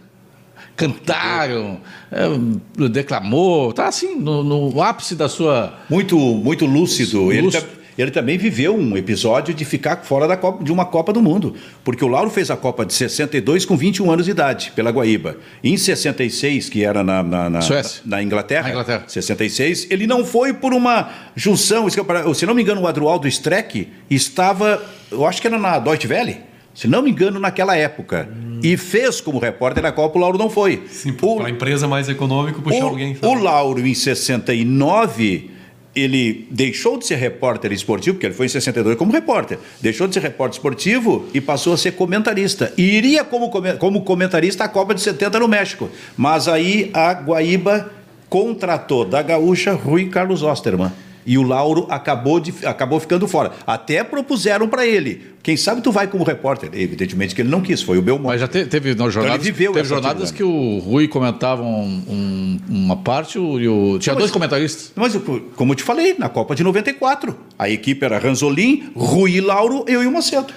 [SPEAKER 1] Cantaram, é, declamou, tá assim, no, no, ápice da sua.
[SPEAKER 2] Muito, muito lúcido. lúcido. Ele tá, ele também viveu um episódio de ficar fora da Copa, de uma Copa do Mundo, porque o Lauro fez a Copa de 62 com 21 anos de idade, pela Guaíba. Em 66, que era na, na, na, na Inglaterra, na Inglaterra, 66, ele não foi por uma junção, se não me engano, o Adroaldo Streck estava, eu acho que era na Deutsche Welle, se não me engano, naquela época. Hum. E fez como repórter na Copa, o Lauro não foi.
[SPEAKER 3] Sim, para a empresa mais econômica, puxar
[SPEAKER 2] o,
[SPEAKER 3] alguém.
[SPEAKER 2] Sabe? O Lauro, em 69 ele deixou de ser repórter esportivo, porque ele foi em 62 como repórter, deixou de ser repórter esportivo e passou a ser comentarista. E iria como, como comentarista à Copa de 70 no México. Mas aí a Guaíba contratou da gaúcha Rui Carlos Osterman. E o Lauro acabou, de, acabou ficando fora. Até propuseram para ele. Quem sabe tu vai como repórter? Evidentemente que ele não quis, foi o Belmonte.
[SPEAKER 1] Mas já te, teve não, jornadas,
[SPEAKER 2] então viveu
[SPEAKER 1] teve jornadas que o Rui comentava um, um, uma parte e o. Tinha
[SPEAKER 2] mas,
[SPEAKER 1] dois comentaristas.
[SPEAKER 2] Mas, como eu te falei, na Copa de 94, a equipe era Ranzolin, Rui Lauro, eu e o Macedo.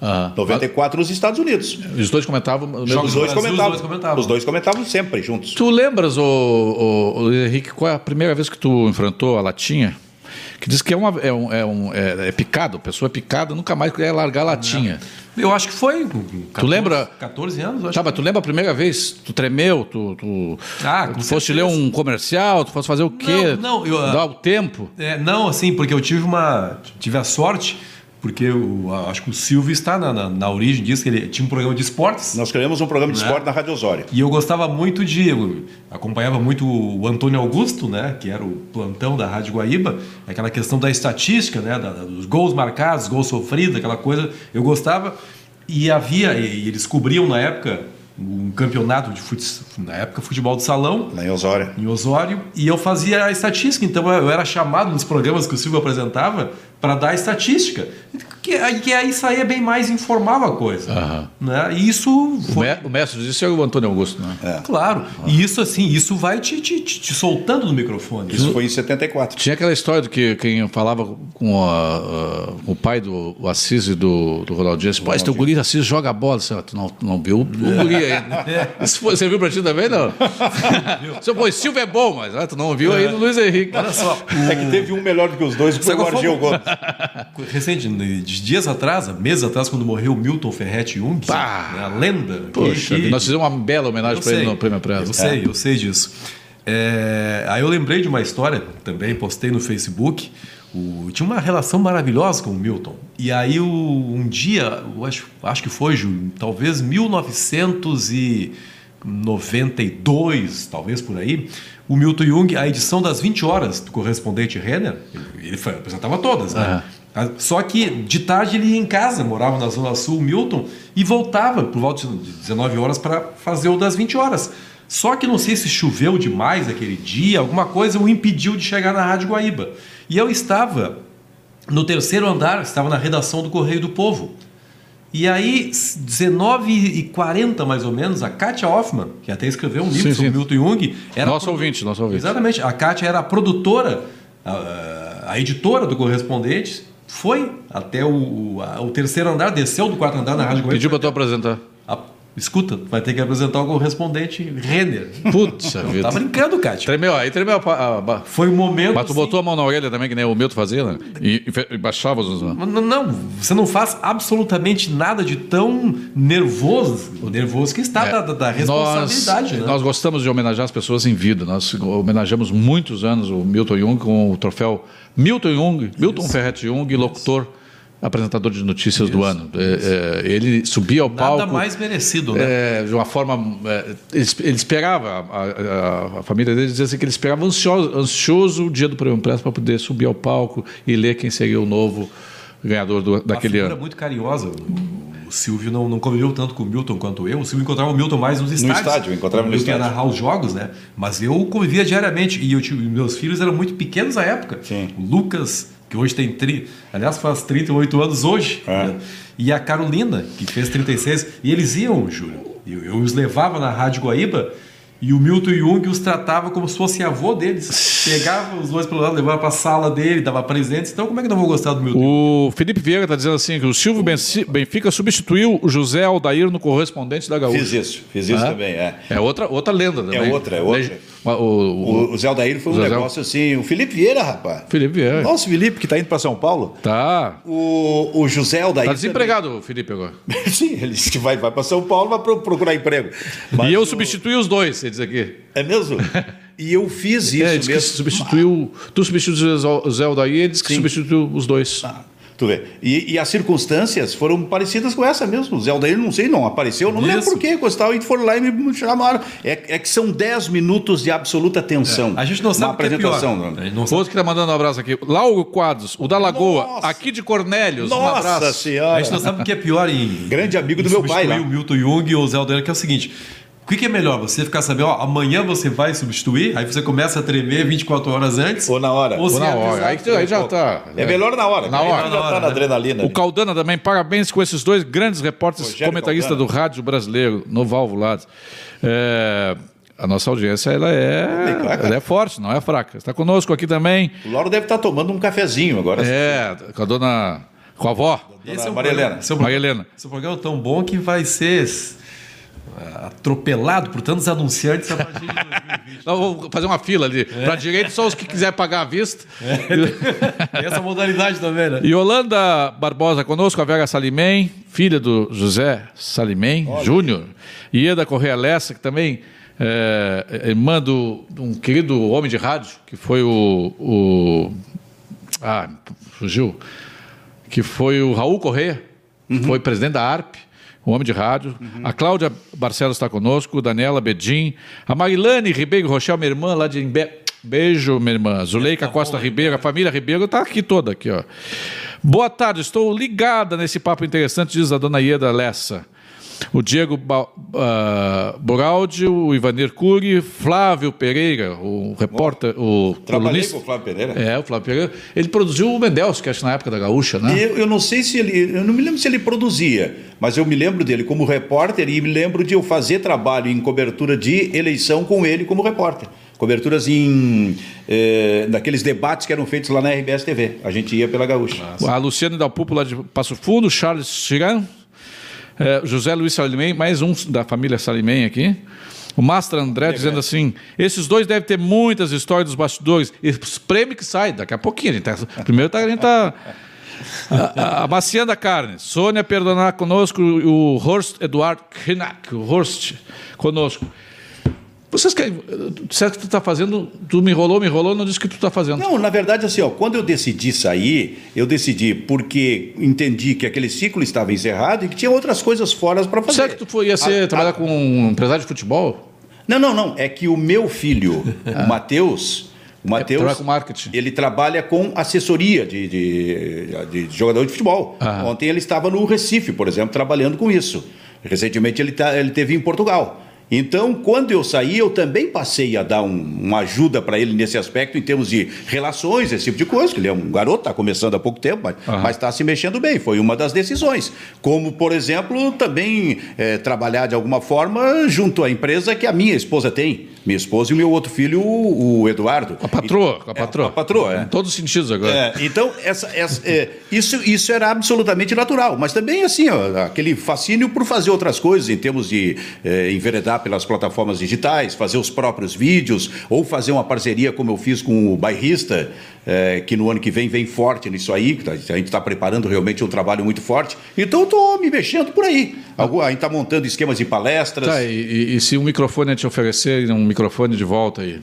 [SPEAKER 2] Ah, 94 nos Estados Unidos.
[SPEAKER 1] Os dois comentavam.
[SPEAKER 2] Os dois, Brasil, comentavam, os dois comentavam. Os dois comentavam sempre juntos.
[SPEAKER 1] Tu lembras, o, o, o, Henrique, qual é a primeira vez que tu enfrentou a latinha? Que diz que é, uma, é, um, é, um, é, é picado, pessoa picada nunca mais quer largar a latinha.
[SPEAKER 3] Eu acho que foi.
[SPEAKER 1] 14, tu lembra?
[SPEAKER 3] 14 anos, acho.
[SPEAKER 1] Tá, mas tu lembra a primeira vez? Tu tremeu? Tu, tu, ah, tu foste ler um comercial? Tu fosse fazer o quê?
[SPEAKER 3] Não, não eu.
[SPEAKER 1] Dar o tempo?
[SPEAKER 3] É, não, assim, porque eu tive uma. Tive a sorte porque o, acho que o Silvio está na, na, na, origem disso, que ele tinha um programa de esportes.
[SPEAKER 2] Nós criamos um programa de né? esporte na Rádio Osório.
[SPEAKER 3] E eu gostava muito de. acompanhava muito o Antônio Augusto, né, que era o plantão da Rádio Guaíba, aquela questão da estatística, né, da, dos gols marcados, gols sofridos, aquela coisa. Eu gostava. E havia, e eles cobriam na época um campeonato de fute, na época futebol do salão
[SPEAKER 2] lá em Osório
[SPEAKER 3] em Osório e eu fazia a estatística então eu era chamado nos programas que o Silvio apresentava para dar estatística. Que, que aí saía bem mais informal a coisa. Uhum. Né? E isso.
[SPEAKER 1] Foi... O, mestre disso é o Antônio Augusto, né?
[SPEAKER 3] É. Claro. Uhum. E isso, assim, isso vai te, te, te, te, soltando no microfone.
[SPEAKER 2] Isso foi em 74.
[SPEAKER 1] Tinha aquela história do que quem falava com, a, a, o pai do o Assis e do, do Ronaldinho disse: Pô, esse teu guri Assis joga bola. Você não, não viu o guri ainda. É. Isso foi, você viu para ti também, não? Você, pô, Silvio é bom, mas ah, tu não viu é. aí do Luiz Henrique.
[SPEAKER 2] Olha só. É que teve um melhor do que os dois, que foi o Argel Gomes.
[SPEAKER 3] Recente, dias atrás, meses atrás, quando morreu Milton Ferretti Jung, né, a lenda.
[SPEAKER 1] Poxa, que, nós fizemos uma bela homenagem para ele no Prêmio Presa.
[SPEAKER 3] Eu sei, eu sei disso. É, aí eu lembrei de uma história, também postei no Facebook. O, tinha uma relação maravilhosa com o Milton. E aí, o, um dia, acho, acho que foi, Júlio, talvez 1992, talvez por aí, o Milton Jung, a edição das 20 horas do correspondente Renner, ele foi, apresentava todas, né? Uhum. Só que de tarde ele ia em casa, morava na Zona Sul, Milton, e voltava por volta de 19 horas para fazer o das 20 horas. Só que não sei se choveu demais aquele dia, alguma coisa o impediu de chegar na Rádio Guaíba. E eu estava no terceiro andar, estava na redação do Correio do Povo. E aí, 19h40 mais ou menos, a Katia Hoffman, que até escreveu um livro sim, sobre sim. Milton Jung.
[SPEAKER 1] Era nosso ouvinte, nosso ouvinte.
[SPEAKER 3] Exatamente. A Katia era a produtora, a, a editora do Correspondente, foi até o, a, o terceiro andar, desceu do quarto andar na Rádio
[SPEAKER 1] Pediu para tu apresentar.
[SPEAKER 3] A, Escuta, vai ter que apresentar o correspondente Renner.
[SPEAKER 1] Putz, vida.
[SPEAKER 3] Tá brincando, Cátia.
[SPEAKER 1] Tremeu, aí tremeu a, a,
[SPEAKER 3] Foi um momento.
[SPEAKER 1] Mas tu assim... botou a mão na orelha também, que nem o Milton fazia, né? E, e baixava os.
[SPEAKER 3] Não, não, você não faz absolutamente nada de tão nervoso, o nervoso que está é, da, da, responsabilidade.
[SPEAKER 1] Nós,
[SPEAKER 3] né?
[SPEAKER 1] nós gostamos de homenagear as pessoas em vida. Nós homenageamos muitos anos o Milton Jung com o troféu Milton Jung, Milton Ferretti Jung, locutor. Isso apresentador de notícias Isso. do ano. É, é, ele subia ao palco.
[SPEAKER 3] Nada mais merecido, né?
[SPEAKER 1] É, de uma forma. É, ele, ele, esperava, a, a, a, família dele dizia assim que ele esperava ansioso, ansioso o dia do Prêmio Press para poder subir ao palco e ler quem seria o novo ganhador do, daquele ano.
[SPEAKER 3] Uma muito carinhosa. O Silvio não, não conviveu tanto com o Milton quanto eu. O Silvio encontrava o Milton mais nos estádios.
[SPEAKER 2] No estádio, encontrava no estádio.
[SPEAKER 3] narrar os jogos, né? Mas eu convivia diariamente. E eu, meus filhos eram muito pequenos na época.
[SPEAKER 2] Sim.
[SPEAKER 3] O Lucas que hoje tem. Tri... Aliás, faz 38 anos hoje. É. Né? E a Carolina, que fez 36. E eles iam, Júlio. Eu, eu os levava na Rádio Guaíba e o Milton Jung os tratava como se fosse avô deles. Pegava os dois pelo lado, levava para a sala dele, dava presentes. Então, como é que não vou gostar do Milton
[SPEAKER 1] O Felipe Vieira está dizendo assim que o Silvio Benfica substituiu o José Aldair no correspondente da Gaúcha.
[SPEAKER 2] Fiz isso, fiz isso ah? também, é.
[SPEAKER 1] É outra, outra lenda também.
[SPEAKER 2] É outra, é outra. O, o, o Zé Aldair foi um Zé negócio assim. O Felipe Vieira, rapaz.
[SPEAKER 1] Felipe Vieira.
[SPEAKER 2] Nosso Felipe, que está indo para São Paulo.
[SPEAKER 1] Tá.
[SPEAKER 2] O, o José Aldair.
[SPEAKER 1] Está desempregado, também. o Felipe, agora.
[SPEAKER 2] Sim, ele disse que vai, vai para São Paulo, vai procurar emprego.
[SPEAKER 1] Mas e eu o... substituí os dois, ele diz aqui.
[SPEAKER 2] É mesmo? E eu fiz é, isso é, mesmo.
[SPEAKER 1] substituiu, tu substituiu o Zé Aldair, ele disse que Sim. substituiu os dois. Ah.
[SPEAKER 2] Tu vê. E, e, as circunstâncias foram parecidas com essa mesmo. O Zé Aldair, não sei, não apareceu, não Isso. lembro por quê, coisa e foram lá e me chamaram. É, é que são 10 minutos de absoluta tensão.
[SPEAKER 3] É. A gente não sabe
[SPEAKER 1] o apresentação.
[SPEAKER 3] Que
[SPEAKER 1] é pior. Outro que está mandando um abraço aqui. Lauro Quadros, o da Lagoa, Nossa. aqui de Cornélios.
[SPEAKER 2] Nossa um abraço. Senhora.
[SPEAKER 3] A gente não sabe o que é pior em.
[SPEAKER 2] Grande amigo do meu pai.
[SPEAKER 3] Né? o Milton Jung e o Zé Aldair, que é o seguinte O que, que é melhor? Você ficar sabendo, ó, amanhã você vai substituir, aí você começa a tremer 24 horas antes.
[SPEAKER 2] Ou na hora.
[SPEAKER 1] Ou na hora. Aí, aí já tá.
[SPEAKER 2] É melhor na hora.
[SPEAKER 1] Na
[SPEAKER 2] Aí
[SPEAKER 1] hora.
[SPEAKER 2] Já tá na adrenalina.
[SPEAKER 1] O Caldana também, parabéns com esses dois grandes repórteres,
[SPEAKER 2] Rogério
[SPEAKER 1] comentaristas do rádio brasileiro, no Valvulados. É, a nossa audiência ela é,
[SPEAKER 2] Bem, claro.
[SPEAKER 1] ela é forte, não é fraca. Está conosco aqui também.
[SPEAKER 2] O Lauro deve estar tomando um cafezinho agora.
[SPEAKER 1] É, com a dona. Com a avó,
[SPEAKER 3] Esse é um
[SPEAKER 2] Maria Helena.
[SPEAKER 3] Seu,
[SPEAKER 1] Maria Helena.
[SPEAKER 3] seu programa é tão bom que vai ser atropelado por tantos anunciantes a partir de 2020.
[SPEAKER 1] Nós vamos fazer uma fila ali. Para a direita, só os que quiser pagar à vista.
[SPEAKER 3] Tem essa modalidade também, né?
[SPEAKER 1] Yolanda Barbosa conosco, a Vera Salimem, filha do José Salimem Júnior. E Ieda Correia Lessa, que também é, é irmã do, um querido homem de rádio, que foi o. o ah, fugiu. Que foi o Raul Correia, que foi presidente da ARP. Um homem de rádio. A Cláudia Barcelos está conosco, Daniela Bedim, a Marilane Ribeiro Rochel, minha irmã lá de Imbé. Beijo, minha irmã. Zuleika Costa Ribeiro, a família Ribeiro está aqui toda aqui, ó. Boa tarde, estou ligada nesse papo interessante, diz a dona Ieda Lessa. O Diego ba uh, Boraldi, o Ivanir Cury, Flávio Pereira, o repórter, o
[SPEAKER 2] Trabalhei
[SPEAKER 1] colunista.
[SPEAKER 2] com o Flávio Pereira.
[SPEAKER 1] É, o Flávio Pereira. Ele produziu o Mendels, que acho na época da Gaúcha, né?
[SPEAKER 2] Eu, eu não sei se ele. Eu não me lembro se ele produzia, mas eu me lembro dele como repórter e me lembro de eu fazer trabalho em cobertura de eleição com ele como repórter. Coberturas em. Eh, naqueles debates que eram feitos lá na RBS TV. A gente ia pela Gaúcha.
[SPEAKER 1] A Luciane Dalpupo lá de Passo Fundo, Charles Chiran, é, José Luiz Salimem, mais um da família Salimem aqui. O Master André dizendo assim: esses dois devem ter muitas histórias dos bastidores. E os prêmios que saem, daqui a pouquinho. A gente tá, primeiro tá, a gente está. Amaciando a carne. Sônia Perdonar conosco, o Horst Eduardo Knack, o Horst conosco. Vocês querem. Certo que tu está fazendo, tu me enrolou, me enrolou, não disse o que tu está fazendo.
[SPEAKER 2] Não, na verdade, assim, ó, quando eu decidi sair, eu decidi porque entendi que aquele ciclo estava encerrado e que tinha outras coisas fora para fazer.
[SPEAKER 1] Será que tu foi, ia ser,
[SPEAKER 2] A-
[SPEAKER 1] trabalhar com um empresário de futebol?
[SPEAKER 2] Não, não, não. É que o meu filho, o Matheus, o Matheus,
[SPEAKER 1] com marketing.
[SPEAKER 2] ele trabalha com assessoria de, de, de jogador de futebol.
[SPEAKER 1] Ah.
[SPEAKER 2] Ontem ele estava no Recife, por exemplo, trabalhando com isso. Recentemente ele, tá, ele teve em Portugal. Então, quando eu saí, eu também passei a dar um- uma ajuda para ele nesse aspecto, em termos de relações, esse tipo de coisa, que ele é um garoto, está começando há pouco tempo, mas está se mexendo bem. Foi uma das decisões. Como, por exemplo, também eh, trabalhar de alguma forma junto à empresa que a minha esposa tem. Minha esposa e o meu outro filho, o, Eduardo.
[SPEAKER 1] A patroa, a
[SPEAKER 2] É,
[SPEAKER 1] patroa.
[SPEAKER 2] com a patroa, é.
[SPEAKER 1] Em todos os sentidos agora.
[SPEAKER 2] É, então, essa, essa- é, isso, isso era absolutamente natural, mas também assim, ó, aquele fascínio por fazer outras coisas, em termos de é, enveredar pelas plataformas digitais, fazer os próprios vídeos, ou fazer uma parceria como eu fiz com o Bairrista, é, que no ano que vem vem forte nisso aí, tá- a gente está preparando realmente um trabalho muito forte. Então, estou me mexendo por aí. Algu- A gente está montando esquemas de palestras.
[SPEAKER 1] Tá, e, e- e se um microfone te oferecer um microfone de volta aí?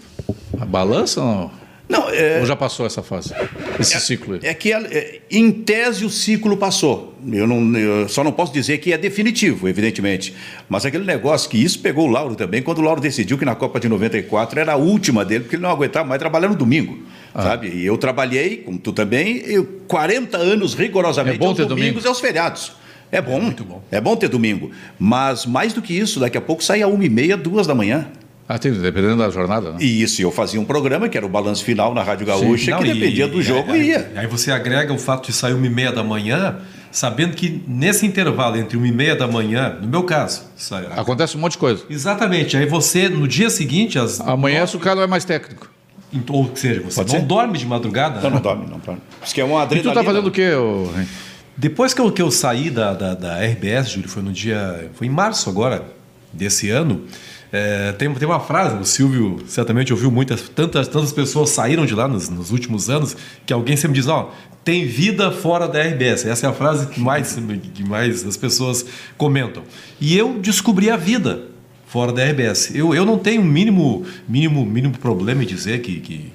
[SPEAKER 1] A balança ou não?
[SPEAKER 2] Não, é,
[SPEAKER 1] Ou já passou essa fase? Esse ciclo aí?
[SPEAKER 2] É que, é, em tese, o ciclo passou. Eu, não, eu só não posso dizer que é definitivo, evidentemente. Mas aquele negócio que isso pegou o Lauro também, quando o Lauro decidiu que na Copa de 94 era a última dele, porque ele não aguentava mais trabalhar no domingo.
[SPEAKER 1] Ah.
[SPEAKER 2] Sabe? E eu trabalhei, como tu também, eu, 40 anos rigorosamente
[SPEAKER 1] É bom
[SPEAKER 2] aos
[SPEAKER 1] ter
[SPEAKER 2] domingos
[SPEAKER 1] domingo.
[SPEAKER 2] e aos feriados. É bom, muito bom. É bom ter domingo. Mas mais do que isso, daqui a pouco sai a uma e meia, duas da manhã.
[SPEAKER 1] Ah, tem, dependendo da jornada, né?
[SPEAKER 2] E isso, eu fazia um programa que era o Balanço Final na Rádio Gaúcha,
[SPEAKER 3] Não,
[SPEAKER 2] que
[SPEAKER 3] e-
[SPEAKER 2] dependia do jogo e ia.
[SPEAKER 3] Aí você agrega o fato de sair uma e meia da manhã, sabendo que nesse intervalo entre uma e meia da manhã, no meu caso, sai,
[SPEAKER 1] Acontece um monte de coisa.
[SPEAKER 3] exatamente, aí você no dia seguinte, às
[SPEAKER 1] Amanhã o cara é mais técnico.
[SPEAKER 3] ou seja, você
[SPEAKER 2] Pode
[SPEAKER 3] não
[SPEAKER 2] ser?
[SPEAKER 3] dorme de madrugada.
[SPEAKER 2] Não,
[SPEAKER 3] né?
[SPEAKER 2] não dorme, não dorme. Isso que é uma
[SPEAKER 1] E
[SPEAKER 2] adrenalina.
[SPEAKER 1] tu tá fazendo o quê, ô?
[SPEAKER 3] Depois que eu, que eu saí da, da, da RBS, Júlio, foi no dia. Foi em março agora, desse ano. É, tem, tem uma frase, o Silvio certamente ouviu muitas, tantas, tantas pessoas saíram de lá nos, nos últimos anos, que alguém sempre diz, ó, tem vida fora da RBS. Essa é a frase que mais, que mais as pessoas comentam. E eu descobri a vida fora da RBS. Eu, eu não tenho mínimo, mínimo, mínimo problema em dizer que, que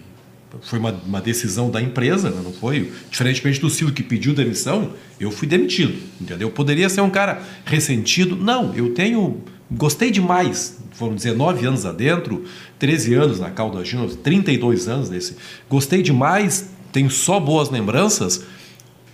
[SPEAKER 3] foi uma, uma decisão da empresa, né? não foi? Diferentemente do Silvio que pediu demissão, eu fui demitido, entendeu? Poderia ser um cara ressentido. Não, eu tenho. Gostei demais. Foram 19 anos adentro, 13 anos na Calda Júnior, 32 anos desse. Gostei demais, tenho só boas lembranças,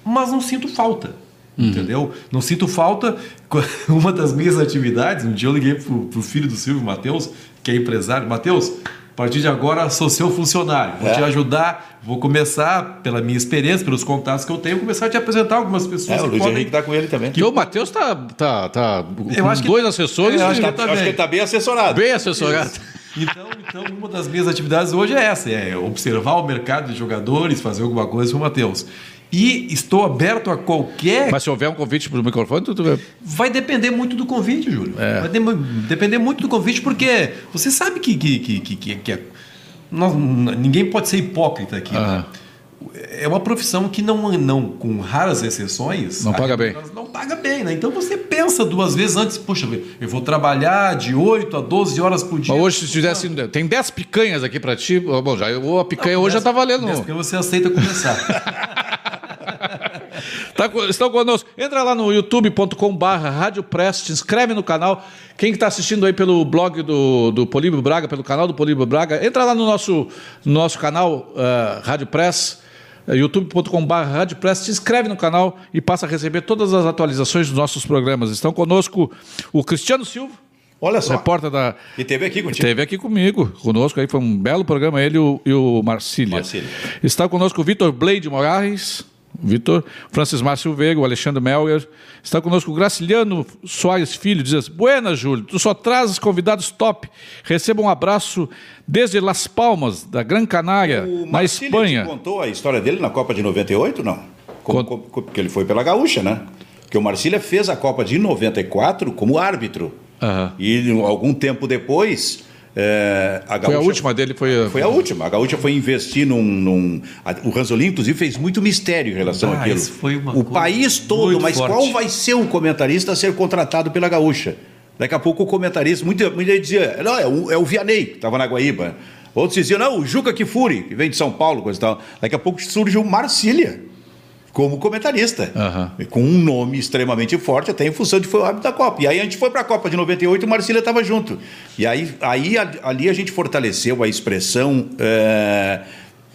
[SPEAKER 3] mas não sinto falta. Entendeu? Não sinto falta. Uma das minhas atividades, um dia eu liguei pro, pro filho do Silvio, Matheus, que é empresário. Matheus, a partir de agora sou seu funcionário. Vou
[SPEAKER 2] É.
[SPEAKER 3] te ajudar, vou começar, pela minha experiência, pelos contatos que eu tenho, começar a te apresentar algumas pessoas
[SPEAKER 2] É, o
[SPEAKER 3] que
[SPEAKER 2] Luiz
[SPEAKER 3] podem.
[SPEAKER 2] Henrique está com ele também.
[SPEAKER 1] Que o Matheus tá, tá, tá
[SPEAKER 3] Eu
[SPEAKER 1] com
[SPEAKER 3] acho que-
[SPEAKER 1] dois assessores
[SPEAKER 3] eu
[SPEAKER 1] e
[SPEAKER 3] acho que
[SPEAKER 2] Tá-
[SPEAKER 3] tá
[SPEAKER 2] acho que ele está bem assessorado.
[SPEAKER 1] bem assessorado.
[SPEAKER 3] Então, então, uma das minhas atividades hoje é essa: é observar o mercado de jogadores, fazer alguma coisa com o Matheus. E estou aberto a qualquer
[SPEAKER 1] Mas se houver um convite pro microfone, tu, tu...
[SPEAKER 3] Vai depender muito do convite, Júlio.
[SPEAKER 1] É.
[SPEAKER 3] Vai de- depender muito do convite, porque você sabe que, que, que, que, que- é- nós- ninguém pode ser hipócrita aqui. Né? É uma profissão que não, não com raras exceções,
[SPEAKER 1] Não paga bem.
[SPEAKER 3] Não paga bem, né? Então você pensa duas vezes antes, puxa, eu vou trabalhar de 8 a 12 horas por dia.
[SPEAKER 1] Mas hoje, se tivesse. Tem 10 picanhas aqui pra ti. Bom, já, a picanha hoje já tá valendo.
[SPEAKER 3] Porque você aceita começar.
[SPEAKER 1] Tá, estão conosco. Entra lá no youtube.com/barra Rádio Press, te inscreve no canal. Quem está assistindo aí pelo blog do, do Políbio Braga, pelo canal do Políbio Braga, entra lá no nosso, no nosso canal uh, Rádio Press, uh, youtube.com/barra Rádio Press, te inscreve no canal e passa a receber todas as atualizações dos nossos programas. Estão conosco o Cristiano Silva,
[SPEAKER 2] Olha só.
[SPEAKER 1] repórter da.
[SPEAKER 2] E teve aqui contigo.
[SPEAKER 1] Esteve aqui comigo, conosco aí, foi um belo programa, ele e o, e o Marcília.
[SPEAKER 2] Marcília.
[SPEAKER 1] Está conosco o Vitor Blade Moraes, Vitor, Francis Márcio Veiga, o Alexandre Melger. Está conosco o Graciliano Soares Filho, diz assim, Buenas, Júlio, tu só trazes convidados top. Receba um abraço desde Las Palmas, da Gran Canária,
[SPEAKER 2] O
[SPEAKER 1] na
[SPEAKER 2] Marcílio
[SPEAKER 1] Espanha.
[SPEAKER 2] te contou a história dele na Copa de 98, não? Como,
[SPEAKER 1] Cont-
[SPEAKER 2] porque ele foi pela Gaúcha, né? Porque o Marcília fez a Copa de 94 como árbitro.
[SPEAKER 1] Aham.
[SPEAKER 2] E algum tempo depois, é, a Gaúcha...
[SPEAKER 1] Foi a última dele, foi...
[SPEAKER 2] Foi a última. A Gaúcha foi investir num. num- a- o Ranzolin, inclusive, fez muito mistério em relação
[SPEAKER 3] Ah,
[SPEAKER 2] àquilo.
[SPEAKER 3] isso foi uma
[SPEAKER 2] o país todo, mas
[SPEAKER 3] forte.
[SPEAKER 2] qual vai ser o comentarista a ser contratado pela Gaúcha? Daqui a pouco o comentarista, muita, muita gente dizia, não, é o, é o Vianney, que estava na Guaíba. Outros diziam, não, o Juca Kifuri, que vem de São Paulo, coisa e tal. Daqui a pouco surge o Marcília como comentarista,
[SPEAKER 1] Aham.
[SPEAKER 2] com um nome extremamente forte, até em função de foi o árbitro da Copa. E aí a gente foi para a Copa de 98 e o Marcília estava junto. E aí, aí ali a gente fortaleceu a expressão. é,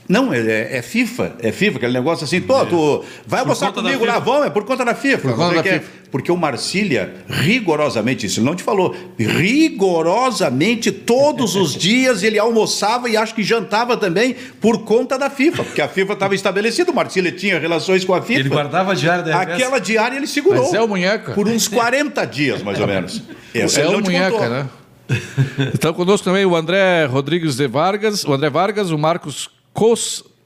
[SPEAKER 2] Não, é, é FIFA, é FIFA, aquele negócio assim, pô, tu vai almoçar comigo lá, vamos, é por conta da FIFA.
[SPEAKER 1] Por conta da
[SPEAKER 2] é.
[SPEAKER 1] FIFA.
[SPEAKER 2] Porque o Marcília, rigorosamente, isso ele não te falou, rigorosamente, todos os dias ele almoçava e acho que jantava também por conta da FIFA, porque a FIFA estava estabelecida, o Marcília tinha relações com a FIFA.
[SPEAKER 3] Ele guardava a diária da RBS.
[SPEAKER 2] Aquela diária ele segurou.
[SPEAKER 1] Mas é o Munheca.
[SPEAKER 2] Por uns 40 dias, mais ou menos. Esse
[SPEAKER 1] é o Munheca, né? Estão conosco também o André Rodrigues de Vargas, o André Vargas, o Marcos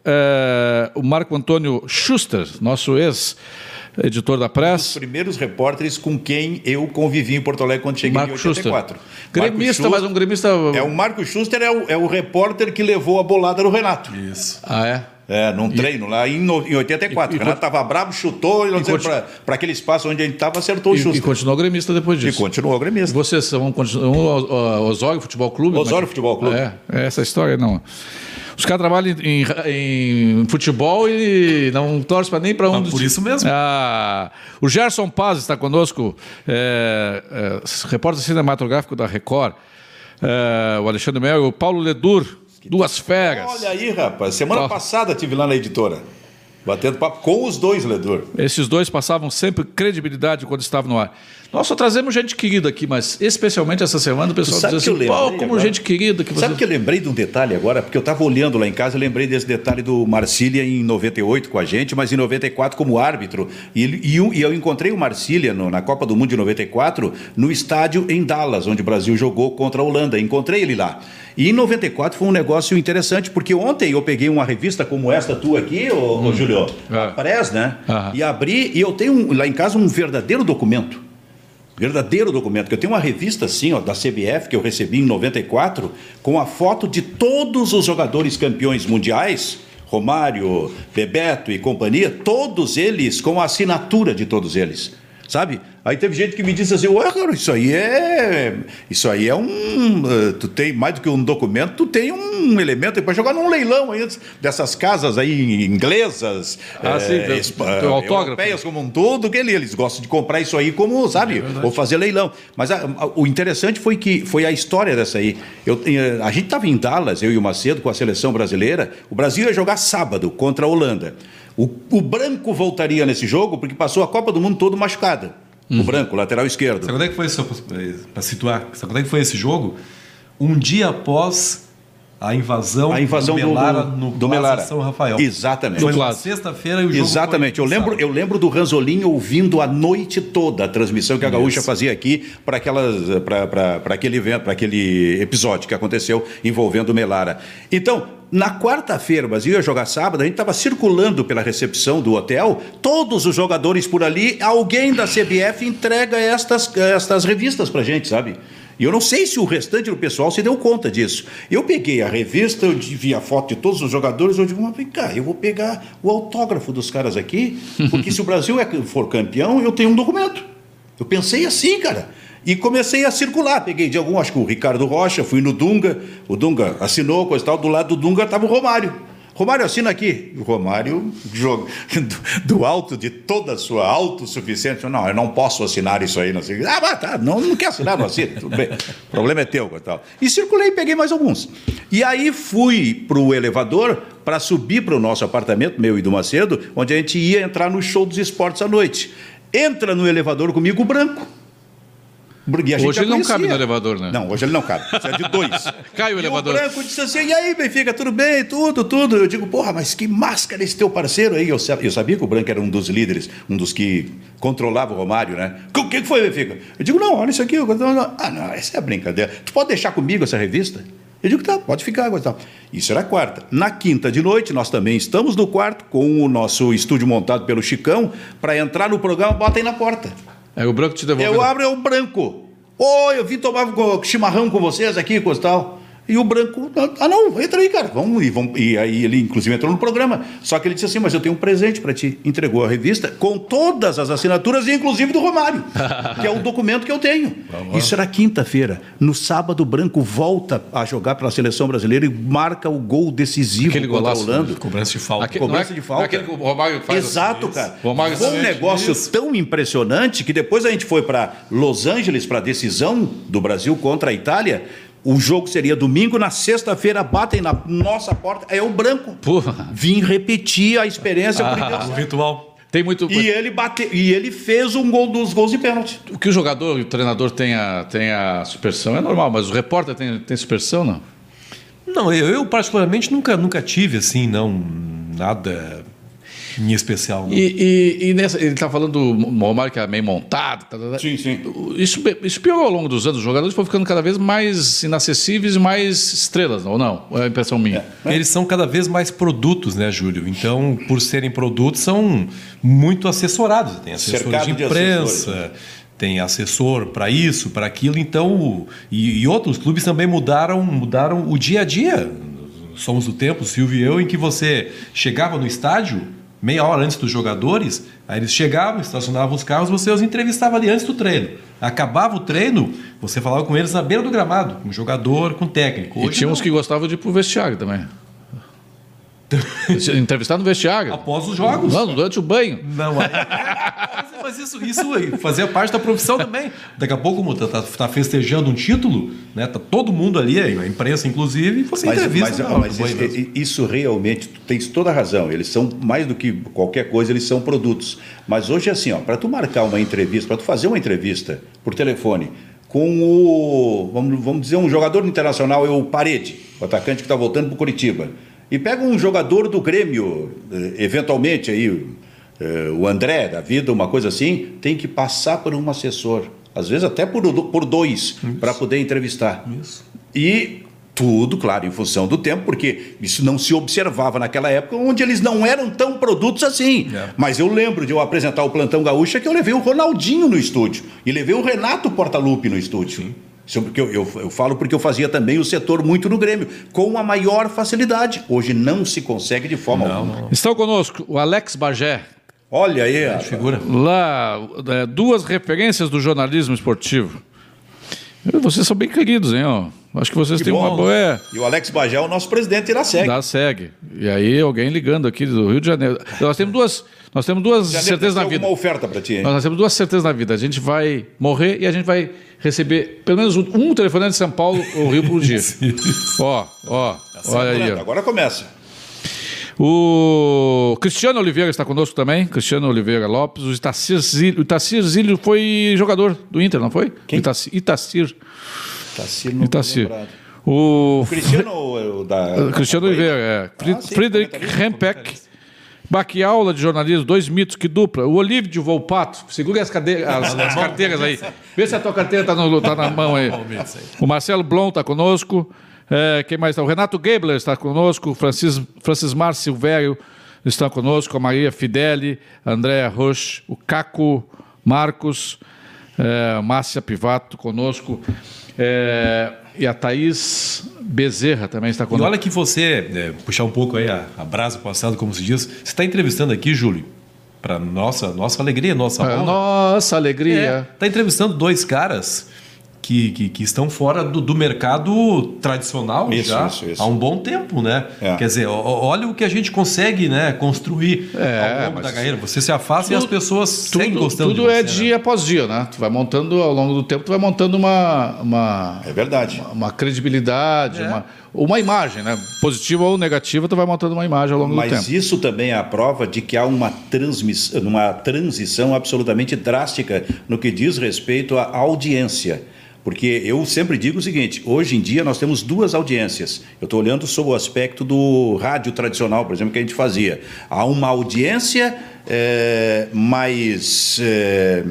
[SPEAKER 1] Eh, o Marco Antônio Schuster, nosso ex-editor da
[SPEAKER 2] Os
[SPEAKER 1] Press.
[SPEAKER 2] primeiros repórteres com quem eu convivi em Porto Alegre quando cheguei
[SPEAKER 1] Marco
[SPEAKER 2] em
[SPEAKER 1] Schuster.
[SPEAKER 2] 84.
[SPEAKER 1] Gremista,
[SPEAKER 2] Marco
[SPEAKER 1] mas um gremista.
[SPEAKER 2] Schuster- É, o Marco Schuster é o, é o repórter que levou a bolada no Renato.
[SPEAKER 3] Isso.
[SPEAKER 1] Ah, é?
[SPEAKER 2] É, num treino lá em, no- em 84.
[SPEAKER 1] E- e
[SPEAKER 2] o Renato estava bravo, chutou, e não sei, pra aquele espaço onde gente estava, acertou o
[SPEAKER 1] E, e
[SPEAKER 2] Schuster.
[SPEAKER 1] continuou gremista depois
[SPEAKER 2] E
[SPEAKER 1] disso.
[SPEAKER 2] continuou
[SPEAKER 1] E
[SPEAKER 2] gremista.
[SPEAKER 1] vocês são continuam o- o- Osório Futebol Clube?
[SPEAKER 2] Osório
[SPEAKER 1] Mas-
[SPEAKER 2] Futebol Clube.
[SPEAKER 1] É, é essa história não. Os caras trabalham em, em futebol e não torcem para nem para um
[SPEAKER 3] Mas
[SPEAKER 1] dos.
[SPEAKER 3] por isso mesmo.
[SPEAKER 1] Ah, o Gerson Paz está conosco, é, é, repórter cinematográfico da Record. É, o Alexandre Mel, o Paulo Ledur, duas feras.
[SPEAKER 2] Olha aí, rapaz. Semana
[SPEAKER 1] Ó.
[SPEAKER 2] passada tive lá na editora. Batendo papo com os dois, Ledor.
[SPEAKER 1] Esses dois passavam sempre credibilidade quando estavam no ar. Nós só trazemos gente querida aqui, mas especialmente essa semana o pessoal diz assim, pô, como
[SPEAKER 2] agora?
[SPEAKER 1] gente querida que você...
[SPEAKER 2] Sabe que eu lembrei de um detalhe agora? Porque eu estava olhando lá em casa, eu lembrei desse detalhe do Marcília em 98 com a gente, mas em 94 como árbitro. E, e eu- e eu encontrei o Marcília no- na Copa do Mundo de 94 no estádio em Dallas, onde o Brasil jogou contra a Holanda. Encontrei ele lá. E em 94 foi um negócio interessante, porque ontem eu peguei uma revista como esta tua aqui, ô, ô Júlio,
[SPEAKER 1] É.
[SPEAKER 2] a Press, né?
[SPEAKER 1] Aham.
[SPEAKER 2] E abri, e eu tenho um- lá em casa um verdadeiro documento. Verdadeiro documento, que eu tenho uma revista assim, ó, da CBF, que eu recebi em 94, com a foto de todos os jogadores campeões mundiais, Romário, Bebeto e companhia, todos eles com a assinatura de todos eles. Sabe? Aí teve gente que me disse assim, ué, cara, isso aí é. Isso aí é um. eh, Tu tem mais do que um documento, tu tem um elemento para jogar num leilão aí dessas casas aí inglesas,
[SPEAKER 1] Ah, sim,
[SPEAKER 2] espa-
[SPEAKER 1] autógrafo.
[SPEAKER 2] europeias como um todo, que ele- eles gostam de comprar isso aí como, sabe, ou fazer leilão. Mas a- a- o interessante foi que foi a história dessa aí. Eu, a gente estava em Dallas, eu e o Macedo, com a seleção brasileira. O Brasil ia jogar sábado contra a Holanda. O, o Branco voltaria nesse jogo porque passou a Copa do Mundo todo machucada. O Branco, lateral esquerdo.
[SPEAKER 3] Sabe quando é que foi isso? Para situar, sabe quando é que foi esse jogo? Um dia após a invasão,
[SPEAKER 2] A invasão
[SPEAKER 3] do
[SPEAKER 2] do,
[SPEAKER 3] Melara
[SPEAKER 2] do,
[SPEAKER 3] no
[SPEAKER 2] do Melara.
[SPEAKER 3] São Rafael.
[SPEAKER 2] Exatamente.
[SPEAKER 3] Foi sexta-feira e o jogo
[SPEAKER 2] Exatamente.
[SPEAKER 3] foi
[SPEAKER 2] Eu lembro, eu lembro do Ranzolin ouvindo a noite toda a transmissão que a Gaúcha fazia aqui para aquelas para aquele evento, para aquele episódio que aconteceu envolvendo o Melara. Então, na quarta-feira, mas ia jogar sábado, a gente estava circulando pela recepção do hotel, todos os jogadores por ali, alguém da CBF entrega estas, estas revistas para gente, sabe? E eu não sei se o restante do pessoal se deu conta disso. Eu peguei a revista, eu vi a foto de todos os jogadores, eu digo, mas vem cá, eu vou pegar o autógrafo dos caras aqui, porque se o Brasil é- for campeão, eu tenho um documento. Eu pensei assim, cara. E comecei a circular. Peguei de algum, acho que o Ricardo Rocha, fui no Dunga, o Dunga assinou, coisa tal. Do lado do Dunga estava o Romário. Romário assina aqui. Romário, joga, do, do alto de toda a sua autossuficiência, não, eu não posso assinar isso aí. Não sei. Ah, tá, não, não quer assinar, não assina, tudo bem. O problema é teu. tal. e circulei e peguei mais alguns. E aí fui para o elevador para subir para o nosso apartamento, meu e do Macedo, onde a gente ia entrar no show dos esportes à noite. Entra no elevador comigo o branco.
[SPEAKER 1] Hoje ele não cabe no elevador, né?
[SPEAKER 2] Não, hoje ele não cabe. Precisa de dois.
[SPEAKER 1] Cai o
[SPEAKER 2] E
[SPEAKER 1] elevador.
[SPEAKER 2] o Branco disse assim: e aí, Benfica, tudo bem? Tudo, tudo. Eu digo, porra, mas que máscara esse teu parceiro aí? Eu, sa- eu sabia que o Branco era um dos líderes, um dos que controlava o Romário, né? O que que foi, Benfica? Eu digo, não, olha isso aqui. Eu- Ah, não, essa é brincadeira. Tu pode deixar comigo essa revista? Eu digo, tá, pode ficar. Isso era quarta. Na quinta de noite, nós também estamos no quarto com o nosso estúdio montado pelo Chicão. Para entrar no programa, bota aí na porta.
[SPEAKER 1] É o branco te devolveu.
[SPEAKER 2] Eu abro, é o branco. Oi, eu vim tomar chimarrão com vocês aqui, coisa e o branco, ah não, entra aí, cara, vamos e, vamos. e aí ele inclusive entrou no programa. Só que ele disse assim, mas eu tenho um presente para ti. Entregou a revista com todas as assinaturas, inclusive do Romário, que é o documento que eu tenho. Isso era quinta-feira. No sábado, o branco volta a jogar pela seleção brasileira e marca o gol decisivo
[SPEAKER 1] Aquele
[SPEAKER 2] contra
[SPEAKER 1] golaço,
[SPEAKER 2] a Holanda.
[SPEAKER 3] Cobrança de falta.
[SPEAKER 1] Aquele-
[SPEAKER 2] Cobrança
[SPEAKER 1] é-
[SPEAKER 2] de falta.
[SPEAKER 1] aquele que o Romário faz
[SPEAKER 2] Exato,
[SPEAKER 1] assim.
[SPEAKER 2] cara.
[SPEAKER 1] Romário
[SPEAKER 2] Foi um negócio
[SPEAKER 3] isso.
[SPEAKER 2] tão impressionante que depois a gente foi para Los Angeles para a decisão do Brasil contra a Itália. O jogo seria domingo, na sexta-feira batem na nossa porta. É o branco.
[SPEAKER 1] Porra.
[SPEAKER 2] Vim repetir a experiência por Deus.
[SPEAKER 3] O ritual.
[SPEAKER 1] Tem muito.
[SPEAKER 2] E ele bateu, e ele fez um gol dos gols de pênalti.
[SPEAKER 1] O que o jogador e o treinador tenha, tenha superstição é normal, mas o repórter tem, tem superstição, não?
[SPEAKER 3] Não, eu, eu particularmente nunca, nunca tive assim, não, nada em especial. não.
[SPEAKER 1] E, e, e nessa, ele está falando do Romário que é meio montado. tá, tá, tá.
[SPEAKER 2] Sim, sim.
[SPEAKER 1] Isso, isso piorou ao longo dos anos. Os jogadores foram ficando cada vez mais inacessíveis e mais estrelas, ou não? É a impressão minha?
[SPEAKER 3] Eles são cada vez mais produtos, né, Júlio? Então, por serem produtos, são muito assessorados. Tem assessor
[SPEAKER 2] Cercado
[SPEAKER 3] de
[SPEAKER 2] de
[SPEAKER 3] imprensa,
[SPEAKER 2] assessores,
[SPEAKER 3] tem assessor para isso, para aquilo. Então, o- e, e outros clubes também mudaram, mudaram o dia a dia. Somos do tempo, Silvio e eu, em que você chegava no estádio meia hora antes dos jogadores, aí eles chegavam, estacionavam os carros, você os entrevistava ali antes do treino. Acabava o treino, você falava com eles na beira do gramado, com o jogador, com o técnico.
[SPEAKER 1] E
[SPEAKER 3] Hoje
[SPEAKER 1] tinha
[SPEAKER 3] não.
[SPEAKER 1] uns que gostavam de ir pro vestiário também. Entrevistar no vestiário.
[SPEAKER 3] Após os jogos.
[SPEAKER 1] Não, durante o banho.
[SPEAKER 3] Não, aí- mas, isso, isso aí fazia parte da profissão também. Daqui a pouco, como tá, tá, festejando um título, né? Tá todo mundo ali, a imprensa inclusive, e você
[SPEAKER 2] Mas,
[SPEAKER 3] entrevista.
[SPEAKER 2] mas,
[SPEAKER 3] hora
[SPEAKER 2] mas isso, isso realmente, tu tens toda a razão. Eles são, mais do que qualquer coisa, eles são produtos. Mas hoje, assim, ó, para tu marcar uma entrevista, para tu fazer uma entrevista por telefone com o, vamos, vamos dizer, um jogador internacional, é o Parede, o atacante que está voltando para o Curitiba, e pega um jogador do Grêmio, eh, eventualmente aí, o André da vida, uma coisa assim, tem que passar por um assessor. Às vezes até por, por dois, para poder entrevistar.
[SPEAKER 3] Isso.
[SPEAKER 2] E tudo, claro, em função do tempo, porque isso não se observava naquela época, onde eles não eram tão produtos assim.
[SPEAKER 3] É.
[SPEAKER 2] Mas eu lembro de eu apresentar o Plantão Gaúcha que eu levei o Ronaldinho no estúdio e levei o Renato Portaluppi no estúdio. Isso porque eu, eu, eu falo porque eu fazia também o setor muito no Grêmio, com a maior facilidade. Hoje não se consegue de forma alguma.
[SPEAKER 1] Estão conosco o Alex Bagé.
[SPEAKER 2] Olha aí, rapaz.
[SPEAKER 3] Figura.
[SPEAKER 1] Lá, é, duas referências do jornalismo esportivo. Vocês são bem queridos, hein? Ó. Acho que vocês
[SPEAKER 2] Que
[SPEAKER 1] têm uma
[SPEAKER 2] bom.
[SPEAKER 1] boa. É,
[SPEAKER 2] E o Alex Bagé é o nosso presidente Iraceg.
[SPEAKER 1] dá segue. E aí, alguém ligando aqui do Rio de Janeiro. Nós temos duas, nós temos duas
[SPEAKER 2] deve
[SPEAKER 1] certezas na vida.
[SPEAKER 2] alguma oferta para ti, hein?
[SPEAKER 1] Nós temos duas certezas na vida. A gente vai morrer e a gente vai receber pelo menos um, um telefonante de São Paulo ou Rio por dia. ó, ó, olha aí. Ó.
[SPEAKER 2] Agora começa.
[SPEAKER 1] O Cristiano Oliveira está conosco também. Cristiano Oliveira Lopes. O Itacir Zílio, o Itacir Zílio foi jogador do Inter, não foi?
[SPEAKER 2] Quem?
[SPEAKER 1] Itacir. Itacir.
[SPEAKER 2] Itacir não
[SPEAKER 1] Itacir. O,
[SPEAKER 2] O Cristiano o- o da.
[SPEAKER 1] Cristiano Oliveira, é.
[SPEAKER 2] Ah,
[SPEAKER 1] Friedrich Rempeck. Baque aula de jornalismo, dois mitos, que dupla. O Olívio de Volpato, segura as, cade- as- as carteiras aí. Vê se a tua carteira está tá na mão aí. O Marcelo Blom está conosco. É, quem mais está? O Renato Gebler está conosco. O Francis, Francis Mar Silvério está conosco. A Maria Fideli, a Andréa Roche, o Caco Marcos, é, Márcia Pivato conosco. É, e a Thaís Bezerra também está
[SPEAKER 3] E
[SPEAKER 1] conosco.
[SPEAKER 3] olha que você, é, puxar um pouco aí a, a brasa passado, como se diz, você está entrevistando aqui, Júlio, para nossa, nossa alegria, nossa
[SPEAKER 1] É,
[SPEAKER 3] honra.
[SPEAKER 1] Nossa alegria.
[SPEAKER 3] Está entrevistando dois caras que, que, que estão fora do, do mercado tradicional
[SPEAKER 2] Isso,
[SPEAKER 3] já
[SPEAKER 2] isso, isso.
[SPEAKER 3] há um bom tempo, né?
[SPEAKER 2] É.
[SPEAKER 3] Quer dizer, olha o que a gente consegue né, construir
[SPEAKER 1] É,
[SPEAKER 3] ao longo
[SPEAKER 1] mas
[SPEAKER 3] da carreira. Você se afasta e as
[SPEAKER 1] tudo-
[SPEAKER 3] pessoas seguem
[SPEAKER 1] Tudo,
[SPEAKER 3] gostando
[SPEAKER 1] tudo
[SPEAKER 3] de
[SPEAKER 1] é
[SPEAKER 3] você,
[SPEAKER 1] dia após dia, né? Tu vai montando, ao longo do tempo, tu vai montando uma, uma,
[SPEAKER 2] É verdade.
[SPEAKER 1] uma credibilidade,
[SPEAKER 3] É.
[SPEAKER 1] uma, uma imagem, né? Positiva ou negativa, tu vai montando uma imagem ao longo do
[SPEAKER 2] Mas
[SPEAKER 1] tempo.
[SPEAKER 2] isso também é a prova de que há uma, transmiss... uma transição absolutamente drástica no que diz respeito à audiência. Porque eu sempre digo o seguinte: hoje em dia nós temos duas audiências. Eu estou olhando sob o aspecto do rádio tradicional, por exemplo, que a gente fazia. Há uma audiência eh, mais eh,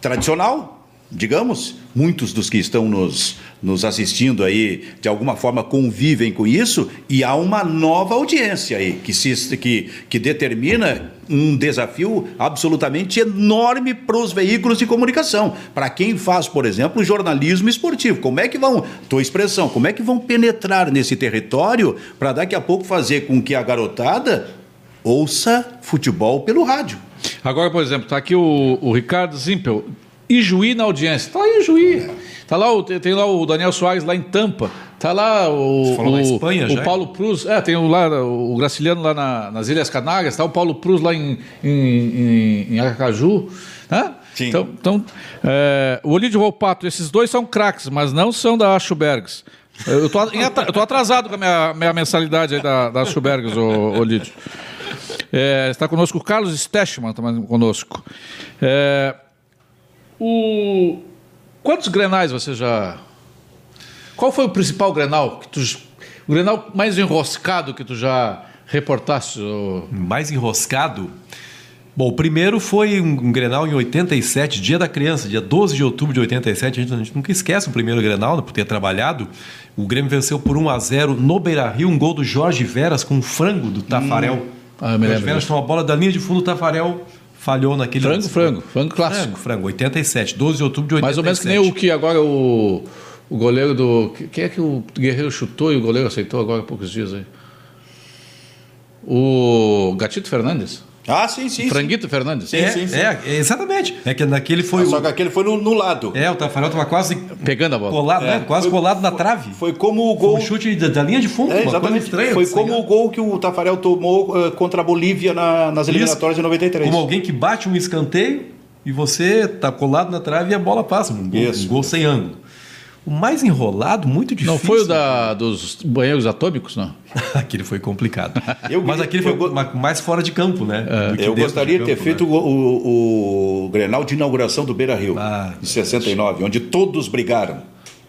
[SPEAKER 2] tradicional, digamos, muitos dos que estão nos, nos assistindo aí, de alguma forma, convivem com isso, e há uma nova audiência aí, que, se, que, que determina um desafio absolutamente enorme para os veículos de comunicação. Para quem faz, por exemplo, jornalismo esportivo. Como é que vão, tua expressão, como é que vão penetrar nesse território para daqui a pouco fazer com que a garotada ouça futebol pelo rádio?
[SPEAKER 1] Agora, por exemplo, está aqui o, o Ricardo Zimpel, Ijuí na audiência. Está lá em Ijuí. Tá lá o, tem lá o Daniel Soares lá em Tampa. Tá lá o,
[SPEAKER 3] Você falou
[SPEAKER 1] o,
[SPEAKER 3] na Espanha
[SPEAKER 1] o
[SPEAKER 3] já?
[SPEAKER 1] Paulo Cruz. É, tem o, lá, o Graciliano lá na- nas Ilhas Canárias. Tá o Paulo Cruz lá em, em, em, em Aracaju. Né?
[SPEAKER 2] Sim.
[SPEAKER 1] Então, então é, o Olídio Volpato, esses dois são craques, mas não são da Schubergs. Eu tô, eu tô atrasado com a minha, minha mensalidade aí da, da Schubergs, ô, Olídio. É, está conosco o Carlos Stechman, também conosco. É, o... Quantos grenais você já. Qual foi o principal grenal que tu. O grenal mais enroscado que tu já reportaste?
[SPEAKER 3] Mais enroscado. Bom, o primeiro foi um, Grenal em 87, dia da criança, dia 12 de outubro de 87. A gente, a gente nunca esquece o primeiro Grenal, né, por ter trabalhado. O Grêmio venceu por 1 a 0 no Beira-Rio, um gol do Jorge Veras com um frango do Tafarel.
[SPEAKER 1] Ah, eu me
[SPEAKER 3] Jorge Veras tinha uma bola da linha de fundo, o Tafarel falhou naquele
[SPEAKER 1] Frango, frango, frango clássico.
[SPEAKER 3] Frango, frango, 87, 12 de outubro de 87.
[SPEAKER 1] Mais ou menos que nem o que agora o, o goleiro do. Quem é que o Guerreiro chutou e o goleiro aceitou agora há poucos dias aí? O Gatito Fernandes?
[SPEAKER 2] Ah, sim, sim. sim.
[SPEAKER 1] Franguito Fernandes?
[SPEAKER 2] Sim,
[SPEAKER 3] É,
[SPEAKER 2] sim, sim.
[SPEAKER 3] é, é, exatamente. É que naquele foi
[SPEAKER 2] Só
[SPEAKER 3] o.
[SPEAKER 2] que aquele foi no, no lado.
[SPEAKER 3] É, o Tafarel estava quase
[SPEAKER 1] Pegando a bola.
[SPEAKER 3] colado,
[SPEAKER 2] É,
[SPEAKER 3] né? Quase
[SPEAKER 2] foi-
[SPEAKER 3] colado na trave.
[SPEAKER 2] Foi como o
[SPEAKER 3] Foi
[SPEAKER 2] gol.
[SPEAKER 3] um chute da, da linha de fundo,
[SPEAKER 2] É,
[SPEAKER 3] uma coisa
[SPEAKER 2] exatamente.
[SPEAKER 3] estranha.
[SPEAKER 2] Foi
[SPEAKER 3] sem
[SPEAKER 2] como
[SPEAKER 3] graça.
[SPEAKER 2] o gol que o Tafarel tomou eh, contra a Bolívia na- nas eliminatórias de 93.
[SPEAKER 3] Como alguém que bate um escanteio e você tá colado na trave e a bola passa. Um gol,
[SPEAKER 2] Isso.
[SPEAKER 3] um gol sem ângulo. O mais enrolado, muito difícil.
[SPEAKER 1] Não foi o da, dos banheiros atômicos, não?
[SPEAKER 3] aquele foi complicado.
[SPEAKER 2] Eu-
[SPEAKER 3] Mas aquele foi
[SPEAKER 2] eu
[SPEAKER 3] ma- mais fora de campo, né? que
[SPEAKER 2] Eu gostaria de ter
[SPEAKER 3] campo,
[SPEAKER 2] feito
[SPEAKER 3] né?
[SPEAKER 2] o, o- o Grenal de inauguração do Beira Rio,
[SPEAKER 3] Ah,
[SPEAKER 2] em 69, onde todos brigaram. O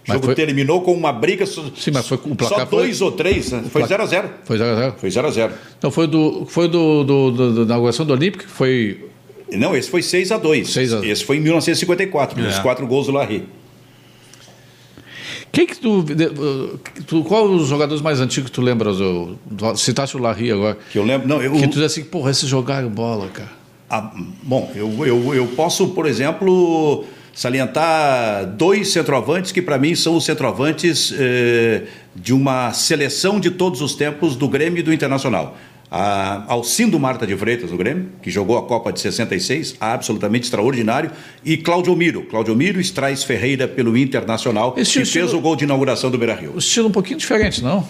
[SPEAKER 1] Mas
[SPEAKER 2] jogo
[SPEAKER 1] foi-
[SPEAKER 2] terminou com uma briga. Só,
[SPEAKER 1] Sim, mas foi- o placar
[SPEAKER 2] só
[SPEAKER 1] foi-
[SPEAKER 2] dois ou três, né? Foi 0x0.
[SPEAKER 1] Foi 0 a 0
[SPEAKER 2] Foi 0x0.
[SPEAKER 1] Então foi do, foi do, do, do- da inauguração do Olímpico, que foi.
[SPEAKER 2] Não, esse foi 6x2.
[SPEAKER 1] 6 a-
[SPEAKER 2] Esse foi em 1954,
[SPEAKER 3] É.
[SPEAKER 2] os quatro gols do Larry.
[SPEAKER 1] Quem que tu, de- tu. Qual os jogadores mais antigos que tu lembras? Eu, citaste o Larry agora.
[SPEAKER 2] Que eu lembro. Não, eu,
[SPEAKER 1] Que tu diz assim, porra, esses jogaram bola, cara.
[SPEAKER 2] Ah, bom, eu, eu, eu posso, por exemplo, salientar dois centroavantes que, para mim, são os centroavantes eh, de uma seleção de todos os tempos do Grêmio e do Internacional. A Alcindo Marta de Freitas, do Grêmio, que jogou a Copa de 66, absolutamente extraordinário, e Claudio Miro. Claudio Miro Estrais Ferreira pelo Internacional,
[SPEAKER 1] Esse
[SPEAKER 2] que
[SPEAKER 1] estilo-
[SPEAKER 2] fez o gol de inauguração do Beira-Rio.
[SPEAKER 1] O estilo um pouquinho diferente, não?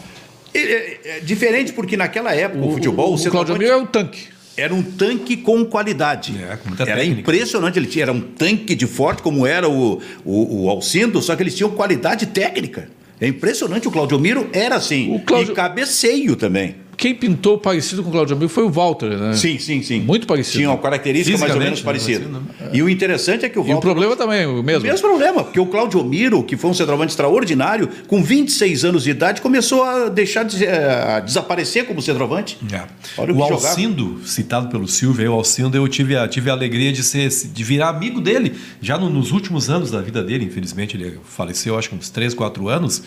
[SPEAKER 2] É, é, é diferente porque naquela época o, futebol, o,
[SPEAKER 1] o Claudio Miro é o tanque.
[SPEAKER 2] era um tanque com qualidade.
[SPEAKER 3] É, com muita
[SPEAKER 2] era
[SPEAKER 3] técnica.
[SPEAKER 2] impressionante. Ele tinha, era um tanque de forte, como era o, o, o Alcindo, só que eles tinham qualidade técnica. É impressionante. O Claudio Miro era assim.
[SPEAKER 1] O Cláudio-
[SPEAKER 2] E cabeceio também.
[SPEAKER 1] Quem pintou parecido com o Claudio Amigo foi o Walter, né?
[SPEAKER 2] Sim, sim, sim.
[SPEAKER 1] Muito parecido.
[SPEAKER 2] Tinha uma característica mais ou menos
[SPEAKER 3] Fisicamente,
[SPEAKER 2] parecida.
[SPEAKER 3] né,
[SPEAKER 2] E o interessante é que o
[SPEAKER 1] E o
[SPEAKER 2] Walter
[SPEAKER 1] problema também o mesmo.
[SPEAKER 2] Mesmo problema, porque o Claudio Miro, que foi um centroavante extraordinário, com 26 anos de idade, começou a deixar de, eh, a desaparecer como centroavante.
[SPEAKER 3] É.
[SPEAKER 2] Olha o
[SPEAKER 3] o
[SPEAKER 2] jogava.
[SPEAKER 3] Alcindo, citado pelo Silvio, aí, o Alcindo, eu tive a, tive a alegria de, ser, de virar amigo dele. Já no- nos últimos anos da vida dele, infelizmente, ele faleceu, acho que uns 3, 4 anos.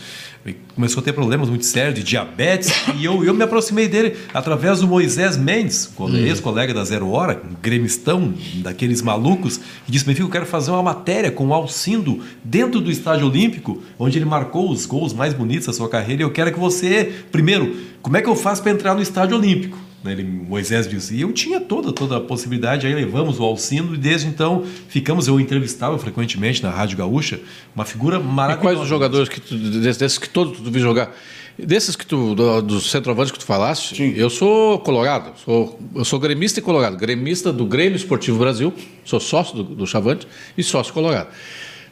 [SPEAKER 3] Começou a ter problemas muito sérios de diabetes. e eu, eu me aproximei dele através do Moisés Mendes,
[SPEAKER 2] Hum.
[SPEAKER 3] ex-colega da Zero Hora, um gremistão daqueles malucos, e disse: Benfica, eu quero fazer uma matéria com o Alcindo dentro do Estádio Olímpico, onde ele marcou os gols mais bonitos da sua carreira. E eu quero que você, primeiro, como é que eu faço para entrar no Estádio Olímpico? Né, Ele, Moisés dizia, eu tinha toda, toda a possibilidade, aí levamos o Alcindo e desde então ficamos, eu entrevistava frequentemente na Rádio Gaúcha, uma figura
[SPEAKER 1] E
[SPEAKER 3] maravilhosa.
[SPEAKER 1] quais os jogadores que tu, desses, desses que todos tu viu jogar? Desses que tu, do- dos centroavantes que tu falaste,
[SPEAKER 2] Sim.
[SPEAKER 1] eu sou colorado, sou, eu sou gremista e colorado. Gremista do Grêmio Esportivo Brasil, sou sócio do, do Chavante e sócio colorado.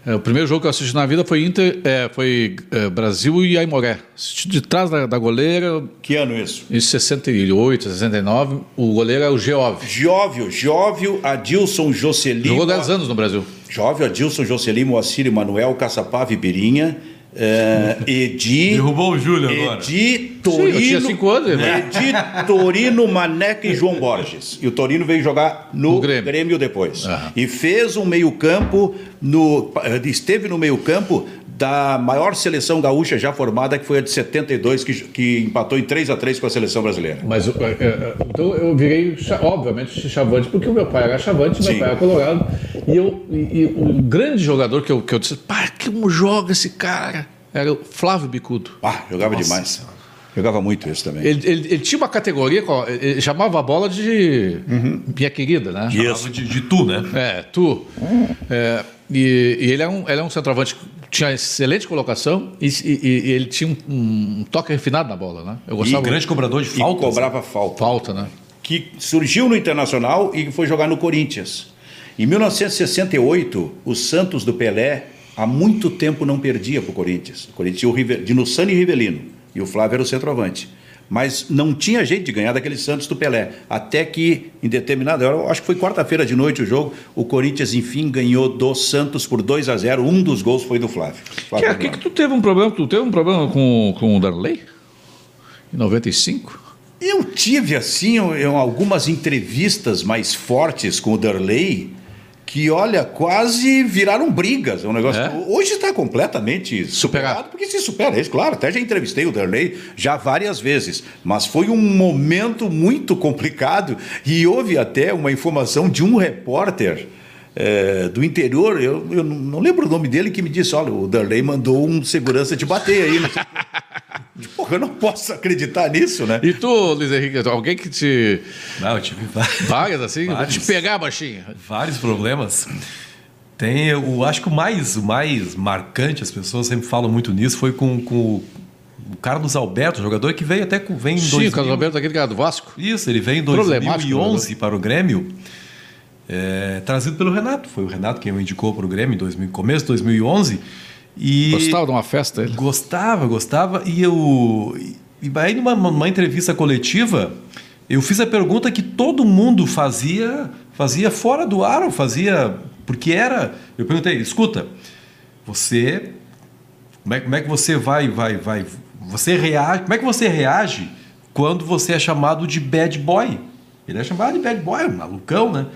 [SPEAKER 1] É, o primeiro jogo que eu assisti na vida foi, Inter, é, foi é, Brasil e Aimoré. Assisti de trás da, da goleira,
[SPEAKER 2] Que ano isso?
[SPEAKER 1] em 68, 69. O goleiro é o Geov.
[SPEAKER 2] Gióvio, Gióvio, Adilson, Jocelyn.
[SPEAKER 1] Jogou 10 anos no Brasil.
[SPEAKER 2] Gióvio, Adilson, Jocelyn, Moacir, Manuel, Caçapava e Birinha. eh, Edi.
[SPEAKER 3] Derrubou o Júlio agora.
[SPEAKER 2] Edi,
[SPEAKER 1] Sim, eu
[SPEAKER 2] Torino.
[SPEAKER 1] tinha cinco anos, né?
[SPEAKER 2] Edi, Torino, Maneca e João Borges. E o Torino veio jogar no,
[SPEAKER 1] No Grêmio.
[SPEAKER 2] Grêmio. depois.
[SPEAKER 1] Aham.
[SPEAKER 2] E fez um meio-campo, no, esteve no meio-campo da maior seleção gaúcha já formada, que foi a de 72, que, que empatou em 3 a 3 com a seleção brasileira.
[SPEAKER 1] Mas é, é, então eu virei, obviamente, chavante, porque o meu pai era chavante, meu
[SPEAKER 2] Sim.
[SPEAKER 1] pai era colorado. E, eu, e, o grande jogador que eu, que eu disse, pá, como joga esse cara? Era o Flávio Bicudo.
[SPEAKER 2] Ah, jogava
[SPEAKER 3] Nossa.
[SPEAKER 2] demais. Jogava muito isso também.
[SPEAKER 1] Ele, ele- ele tinha uma categoria, ele chamava a bola de minha querida, né?
[SPEAKER 3] Chamava de, de tu, né?
[SPEAKER 1] É, tu. É, e, e ele, é um, ele é um centroavante que tinha excelente colocação e, e- e ele tinha um, um toque refinado na bola, né? Eu
[SPEAKER 3] E
[SPEAKER 1] gostava
[SPEAKER 3] grande cobrador de
[SPEAKER 2] E
[SPEAKER 3] faltas.
[SPEAKER 2] cobrava falta.
[SPEAKER 1] falta, né?
[SPEAKER 2] que surgiu no Internacional e foi jogar no Corinthians. Em 1968, o Santos do Pelé há muito tempo não perdia para o Corinthians. O Corinthians tinha o Rive- Dinussani e Rivelino e o Flávio era o centroavante. Mas não tinha jeito de ganhar daquele Santos do Pelé. Até que, em determinada hora, acho que foi quarta-feira de noite o jogo, o Corinthians, enfim, ganhou do Santos por 2 a 0 Um dos gols foi do Flávio. Flávio
[SPEAKER 1] Que, que, que tu teve um problema? Tu teve um problema com, com o Darley? Em 95?
[SPEAKER 2] Eu tive, assim, algumas entrevistas mais fortes com o Darley que, olha, quase viraram brigas. É um negócio.
[SPEAKER 1] É?
[SPEAKER 2] Hoje está completamente superado,
[SPEAKER 1] Superado.
[SPEAKER 2] porque se supera isso, claro. Até já entrevistei o Darley já várias vezes, mas foi um momento muito complicado e houve até uma informação de um repórter. eh, do interior, eu, eu não não lembro o nome dele, que me disse: olha, o Darley mandou um segurança te bater aí. Porra, eu não posso acreditar nisso, né?
[SPEAKER 1] E tu, Luiz Henrique, alguém que te.
[SPEAKER 3] Não, eu tive vários,
[SPEAKER 1] Várias assim? Vou te
[SPEAKER 3] Vários.
[SPEAKER 1] pegar, baixinho.
[SPEAKER 3] vários problemas. Tem, eu acho que o mais, o mais marcante, as pessoas sempre falam muito nisso, foi com, com o Carlos Alberto, jogador que veio até com, vem em
[SPEAKER 1] Sim,
[SPEAKER 3] 2000.
[SPEAKER 1] o Carlos Alberto, aquele cara do Vasco.
[SPEAKER 3] Isso, ele veio em
[SPEAKER 1] Problemático
[SPEAKER 3] 2011 para o Grêmio, é, trazido pelo Renato. Foi o Renato quem o indicou para o Grêmio em 2000, começo de 2011. E
[SPEAKER 1] Gostava de uma festa ele.
[SPEAKER 3] Gostava, gostava. E eu. E aí, numa, numa entrevista coletiva, eu fiz a pergunta que todo mundo fazia, fazia fora do ar, ou fazia. Porque era. Eu perguntei, escuta, você. Como é, como é que você vai, vai, vai. Você reage. Como é que você reage quando você é chamado de bad boy? Ele é chamado de bad boy, malucão, né?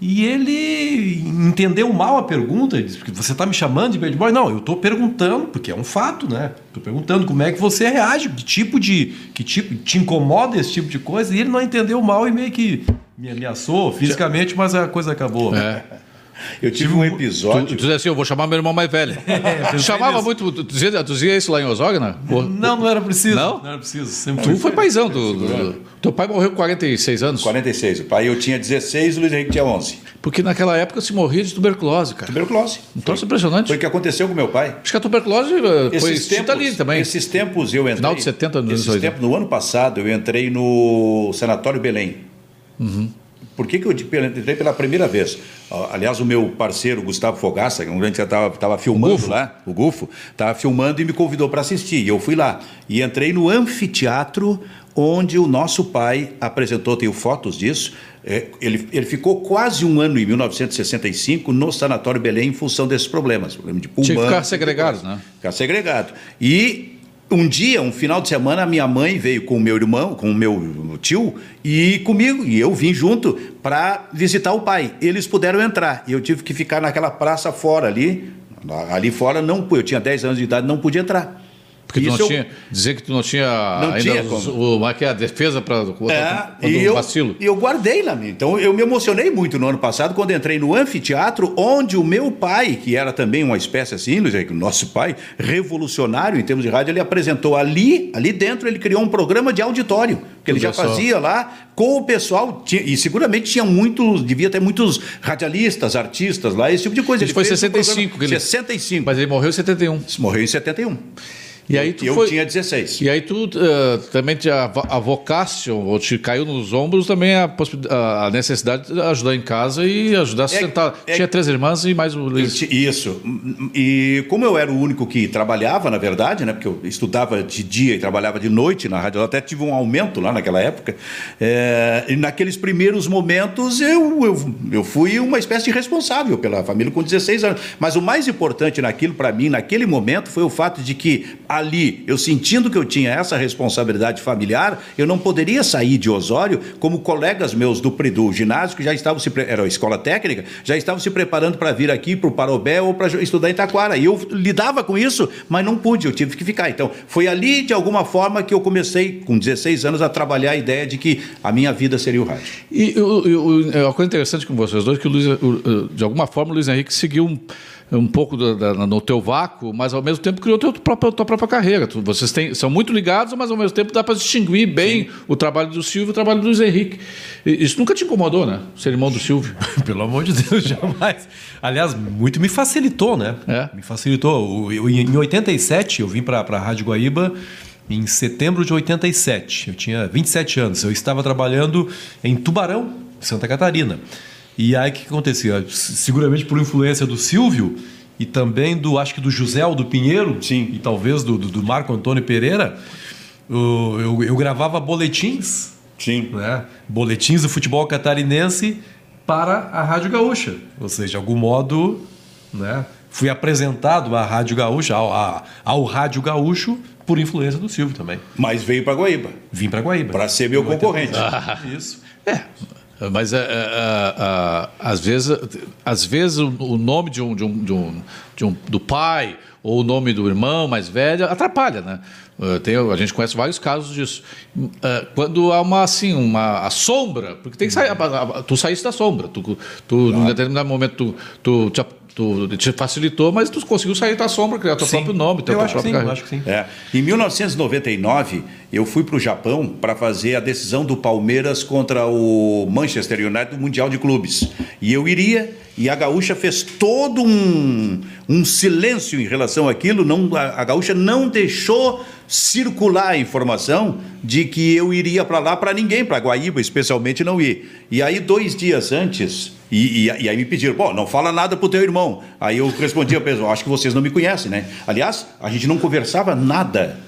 [SPEAKER 3] E ele entendeu mal a pergunta, ele disse, porque você está me chamando de bad boy? Não, eu estou perguntando, porque é um fato, né? Estou perguntando como é que você reage, que tipo de. que tipo te incomoda esse tipo de coisa, e ele não entendeu mal e meio que me ameaçou fisicamente, mas a coisa acabou.
[SPEAKER 1] É.
[SPEAKER 2] Eu tive um
[SPEAKER 1] Tu,
[SPEAKER 2] episódio.
[SPEAKER 1] tu dizia assim, eu vou chamar meu irmão mais velho.
[SPEAKER 3] pensei
[SPEAKER 1] Chamava muito. Tu dizia, tu dizia isso lá em? Pô,
[SPEAKER 3] Não, não era preciso.
[SPEAKER 1] Não?
[SPEAKER 3] Não era preciso. Sempre
[SPEAKER 1] Tu foi paizão do, do- do- Teu pai morreu com 46 anos.
[SPEAKER 2] 46. O pai eu tinha 16 e o Luiz Henrique tinha 11.
[SPEAKER 1] Porque naquela época se morria de tuberculose, cara.
[SPEAKER 2] Tuberculose.
[SPEAKER 1] Um troço impressionante.
[SPEAKER 2] Foi o que aconteceu com meu pai.
[SPEAKER 1] Acho que a tuberculose eh, foi
[SPEAKER 2] Esses
[SPEAKER 1] cita
[SPEAKER 2] tempos,
[SPEAKER 1] ali também.
[SPEAKER 2] esses tempos eu entrei.
[SPEAKER 1] Final de 70, nos
[SPEAKER 2] Esses
[SPEAKER 1] 80.
[SPEAKER 2] tempos, no ano passado, eu entrei no Sanatório Belém.
[SPEAKER 1] Uhum.
[SPEAKER 2] Por que, que eu entrei pela primeira vez? Aliás, o meu parceiro Gustavo Fogaça, que um grande estava filmando lá, o Gufo, estava filmando e me convidou para assistir. E eu fui lá. E entrei no anfiteatro onde o nosso pai apresentou, tenho fotos disso, é, ele, ele ficou quase um ano em 1965 no Sanatório Belém em função desses problemas, problema de pulmão.
[SPEAKER 1] Tinha que ficar segregado, né?
[SPEAKER 2] Ficar segregado. E um dia, um final de semana, a minha mãe veio com o meu irmão, com o meu tio e comigo, e eu vim junto para visitar o pai. Eles puderam entrar e eu tive que ficar naquela praça fora ali. Ali fora, não, eu tinha 10 anos de idade, não pude entrar.
[SPEAKER 1] Porque tu não eu... tinha, dizer que tu não tinha
[SPEAKER 2] não
[SPEAKER 1] ainda
[SPEAKER 2] tinha
[SPEAKER 1] os, o, o, é é a defesa para
[SPEAKER 2] é, e eu, vacilo. E eu guardei lá. Então eu me emocionei muito no ano passado quando entrei no anfiteatro, onde o meu pai, que era também uma espécie assim, o nosso pai, revolucionário em termos de rádio, ele apresentou ali, ali dentro, ele criou um programa de auditório, que ele já fazia lá com o pessoal, e seguramente tinha muitos, devia ter muitos radialistas, artistas lá, esse tipo de coisa.
[SPEAKER 1] Isso ele foi 65.
[SPEAKER 2] Um ele, 65.
[SPEAKER 1] Mas ele morreu em 71.
[SPEAKER 2] Morreu em 71.
[SPEAKER 1] E aí tu
[SPEAKER 2] eu
[SPEAKER 1] foi,
[SPEAKER 2] tinha 16.
[SPEAKER 1] E aí tu uh, também te avocaste, ou te caiu nos ombros também a, a, necessidade de ajudar em casa e ajudar a sustentar. É, é, tinha três irmãs e mais o Luiz.
[SPEAKER 2] Isso. E como eu era o único que trabalhava, na verdade, né, porque eu estudava de dia e trabalhava de noite na rádio, eu até tive um aumento lá naquela época. É, e naqueles primeiros momentos eu, eu, eu fui uma espécie de responsável pela família com 16 anos. Mas o mais importante naquilo, para mim, naquele momento, foi o fato de que ali, eu sentindo que eu tinha essa responsabilidade familiar, eu não poderia sair de Osório como colegas meus do, do ginásio, que já estavam se era a escola técnica, já estavam se preparando para vir aqui para o Parobé ou para estudar em Taquara. E eu lidava com isso, mas não pude, eu tive que ficar. Então, foi ali, de alguma forma, que eu comecei, com 16 anos, a trabalhar a ideia de que a minha vida seria o rádio.
[SPEAKER 1] E, e, uma coisa interessante com vocês dois, que o Luiz, de alguma forma, o Luiz Henrique seguiu um um pouco da, da, no teu vácuo, mas ao mesmo tempo criou teu próprio, tua própria carreira. Tu, vocês têm, são muito ligados, mas ao mesmo tempo dá para distinguir bem Sim. o trabalho do Silvio e o trabalho do Luiz Henrique. Isso nunca te incomodou, né? Ser irmão do Silvio.
[SPEAKER 3] Pelo amor de Deus, jamais. Aliás, muito me facilitou, né? É. Me facilitou. Eu, em 87, eu vim para a Rádio Guaíba em setembro de 87. Eu tinha 27 anos. Eu estava trabalhando em Tubarão, Santa Catarina. E aí o que acontecia? Seguramente por influência do Silvio e também do, acho que do José do Pinheiro,
[SPEAKER 2] Sim.
[SPEAKER 3] e talvez do, do, do Marco Antônio Pereira, eu, eu, eu, gravava boletins,
[SPEAKER 2] Sim.
[SPEAKER 3] Né? boletins do futebol catarinense para a Rádio Gaúcha. Ou seja, de algum modo, né, fui apresentado à Rádio Gaúcha, ao, a, ao Rádio Gaúcho, por influência do Silvio também.
[SPEAKER 2] Mas veio para Guaíba.
[SPEAKER 3] Vim para Guaíba.
[SPEAKER 2] Para ser meu concorrente.
[SPEAKER 3] Ah. Isso.
[SPEAKER 1] É, mas é, é, é, às vezes, às vezes o, nome de um, de um, de um, de um, do pai ou o nome do irmão mais velho atrapalha, né? Tem, a gente conhece vários casos disso. Quando há uma assim, uma a sombra, porque tem que sair, tu saíste da sombra, tu, tu claro. num determinado momento tu, tu te tu te facilitou, mas tu conseguiu sair da sombra, criar teu sim. próprio nome, teu
[SPEAKER 3] eu
[SPEAKER 1] acho
[SPEAKER 3] próprio sim, eu acho que sim.
[SPEAKER 2] É. Em 1999, eu fui para o Japão para fazer a decisão do Palmeiras contra o Manchester United do Mundial de Clubes. E eu iria, e a Gaúcha fez todo um, um silêncio em relação àquilo, não, a, a Gaúcha não deixou circular a informação de que eu iria para lá para ninguém, para Guaíba especialmente, não ir. E aí, dois dias antes, e, e, e, aí me pediram, pô, não fala nada pro teu irmão. Aí eu respondi a pessoa, acho que vocês não me conhecem, né? Aliás, a gente não conversava nada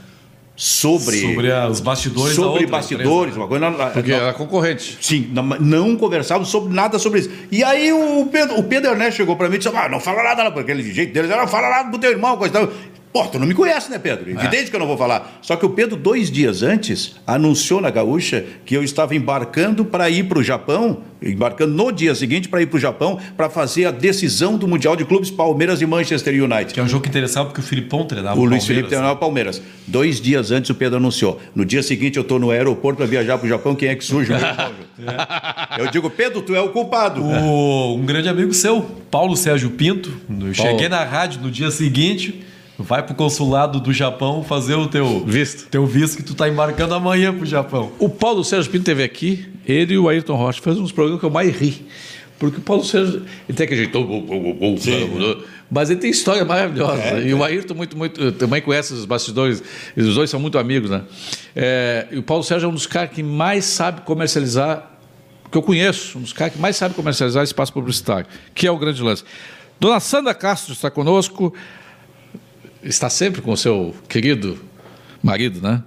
[SPEAKER 2] sobre
[SPEAKER 3] sobre os bastidores
[SPEAKER 2] sobre bastidores uma coisa
[SPEAKER 1] porque não, era concorrente.
[SPEAKER 2] Sim não, não conversávamos sobre nada sobre isso. E aí o Pedro o Pedro Ernesto chegou para mim e disse ah, não fala nada porque aquele jeito deles não fala nada pro teu irmão coisa Pô, tu não me conhece, né, Pedro? É. Evidente é. que eu não vou falar. Só que o Pedro, dois dias antes, anunciou na Gaúcha que eu estava embarcando para ir para o Japão, embarcando no dia seguinte para ir para o Japão, para fazer a decisão do Mundial de Clubes Palmeiras e Manchester United.
[SPEAKER 3] Que é um jogo que interessava porque o Filipão treinava
[SPEAKER 2] o, o Luiz Felipe treinava o né? Palmeiras. Dois dias antes o Pedro anunciou. No dia seguinte eu estou no aeroporto para viajar para o Japão, quem é que surge? é. Eu digo, Pedro, tu é o culpado.
[SPEAKER 3] O, um grande amigo seu, Paulo Sérgio Pinto. Eu cheguei na rádio no dia seguinte Vai pro consulado do Japão fazer o teu
[SPEAKER 1] visto.
[SPEAKER 3] Teu visto que tu tá embarcando amanhã pro Japão.
[SPEAKER 1] O Paulo Sérgio Pinto teve aqui, ele e o Ayrton Rocha fez uns programas que eu mais ri. Porque o Paulo Sérgio, ele tem aquele jeito, mas ele tem história maravilhosa. É, e o Ayrton muito, muito, também conhece os bastidores, os dois são muito amigos, né? É, e o Paulo Sérgio é um dos caras que mais sabe comercializar, que eu conheço, um dos caras que mais sabe comercializar espaço publicitário, que é o grande lance. Dona Sandra Castro está conosco está sempre com o seu querido marido, né?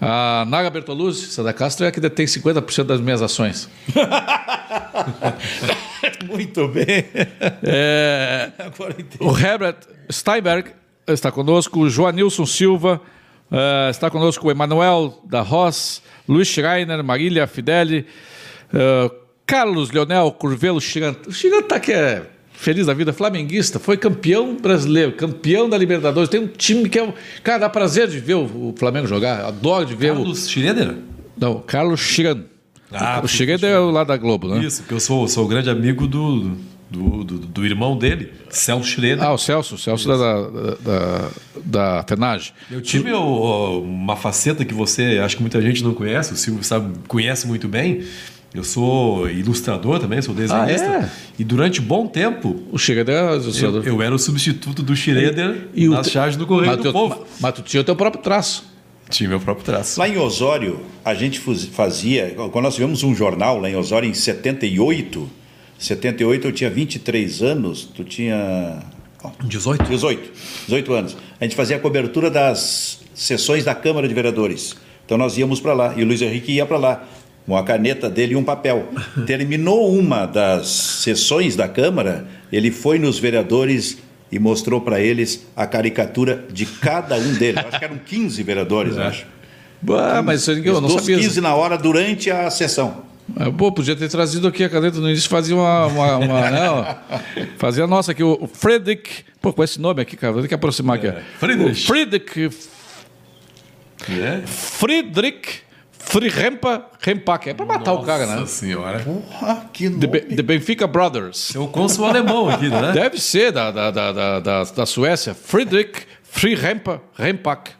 [SPEAKER 1] A Naga Bertolucci, essa da Castro, é a que detém 50% das minhas ações.
[SPEAKER 2] Muito bem.
[SPEAKER 1] É, o Herbert Steinberg está conosco, o Joanilson Silva, eh, está conosco o Emanuel da Ross, Luiz Schreiner, Marília Fideli, eh, Carlos Leonel Curvelo Chirant. O Chirant tá que é feliz da vida, flamenguista, foi campeão brasileiro, campeão da Libertadores. Tem um time que é. o- Cara, dá prazer de ver o, o Flamengo jogar, adoro de ver o.
[SPEAKER 3] Carlos Schroeder?
[SPEAKER 1] Não, Carlos Chiran.
[SPEAKER 3] Ah,
[SPEAKER 1] o Chiran é o lá da Globo, né?
[SPEAKER 3] Isso, que eu sou, sou o grande amigo do, do, do, do irmão dele, Celso Schroeder.
[SPEAKER 1] Ah, o Celso, o Celso da, da, da, da FENAGE.
[SPEAKER 3] Eu tive uma faceta que você, acho que muita gente não conhece, o Silvio sabe, conhece muito bem. Eu sou ilustrador também, sou desenhista.
[SPEAKER 1] Ah, é?
[SPEAKER 3] E durante bom tempo,
[SPEAKER 1] O Chiran é o
[SPEAKER 3] eu, eu era o substituto do Schroeder
[SPEAKER 1] E o
[SPEAKER 3] nas
[SPEAKER 1] te-
[SPEAKER 3] charges do Correio
[SPEAKER 1] mas,
[SPEAKER 3] do
[SPEAKER 1] tu,
[SPEAKER 3] Povo.
[SPEAKER 1] mas tu tinha o teu próprio traço.
[SPEAKER 3] Tinha meu próprio traço.
[SPEAKER 2] Lá em Osório, a gente fazia. Quando nós tivemos um jornal lá em Osório em 78, 78 eu tinha 23 anos, tu tinha. ó,
[SPEAKER 3] 18?
[SPEAKER 2] 18, 18 anos. A gente fazia a cobertura das sessões da Câmara de Vereadores. Então nós íamos para lá e o Luiz Henrique ia para lá com a caneta dele e um papel. Terminou uma das sessões da Câmara, ele foi nos vereadores e mostrou para eles a caricatura de cada um deles. Acho que eram 15 vereadores, acho.
[SPEAKER 1] Ah, mas eu não sabia.
[SPEAKER 2] 15 na hora durante a sessão.
[SPEAKER 1] Ah, Pô, podia ter trazido aqui a caneta no início, fazia uma. uma, uma não, fazia a nossa aqui, o Friedrich. Pô, com esse nome aqui, cara, vou ter que aproximar aqui. ó.
[SPEAKER 3] Friedrich.
[SPEAKER 1] O Friedrich.
[SPEAKER 3] É?
[SPEAKER 1] Friedrich Friedrempa Rempak. É pra matar o cara, né?
[SPEAKER 3] Nossa senhora.
[SPEAKER 2] Ah, que
[SPEAKER 1] The,
[SPEAKER 2] nome.
[SPEAKER 1] Be- The Benfica Brothers.
[SPEAKER 3] É o cônsul alemão aqui, né?
[SPEAKER 1] Deve ser da, da, da, da, da, da Suécia. Friedrich Friedrempa Rempak.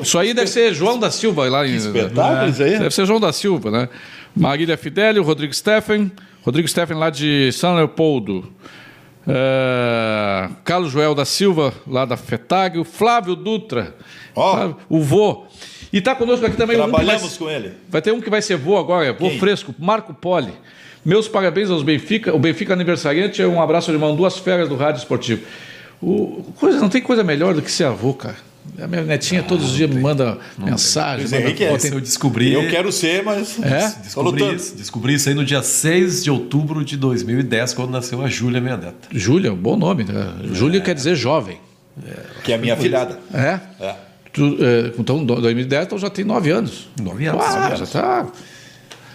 [SPEAKER 1] Isso aí deve ser João da Silva lá em.
[SPEAKER 2] espetáculo isso aí.
[SPEAKER 1] Deve ser João da Silva, né? Marília Fidelio, Rodrigo Steffen, Rodrigo Steffen lá de São Leopoldo. É, Carlos Joel da Silva, lá da FETAG, o Flávio Dutra,
[SPEAKER 2] Ó.
[SPEAKER 1] Flávio- o vô. E está conosco aqui também um que vai,
[SPEAKER 2] Trabalhamos com ele.
[SPEAKER 1] vai ter um que vai ser vô agora, vô
[SPEAKER 2] Quem?
[SPEAKER 1] fresco, Marco Poli. Meus parabéns aos Benfica. O Benfica aniversariante é um abraço, irmão, duas férias do Rádio Esportivo. O, coisa, não tem coisa melhor do que ser avô, cara. A minha netinha todos os dias me manda mensagem.
[SPEAKER 2] Luiz
[SPEAKER 1] manda
[SPEAKER 2] Henrique é.
[SPEAKER 1] foto.
[SPEAKER 3] Eu descobri.
[SPEAKER 2] Eu quero ser, mas.
[SPEAKER 1] É?
[SPEAKER 3] Descobri isso, descobri isso aí no dia 6 de outubro de 2010, quando nasceu a Júlia, minha neta.
[SPEAKER 1] Júlia, um bom nome. Né? Júlia quer dizer jovem.
[SPEAKER 2] Que é a minha filhada.
[SPEAKER 1] É?
[SPEAKER 2] É.
[SPEAKER 1] Tu, é, então, em 2010, então já tem nove anos.
[SPEAKER 3] Nove anos.
[SPEAKER 1] Ah, já
[SPEAKER 3] anos.
[SPEAKER 1] tá.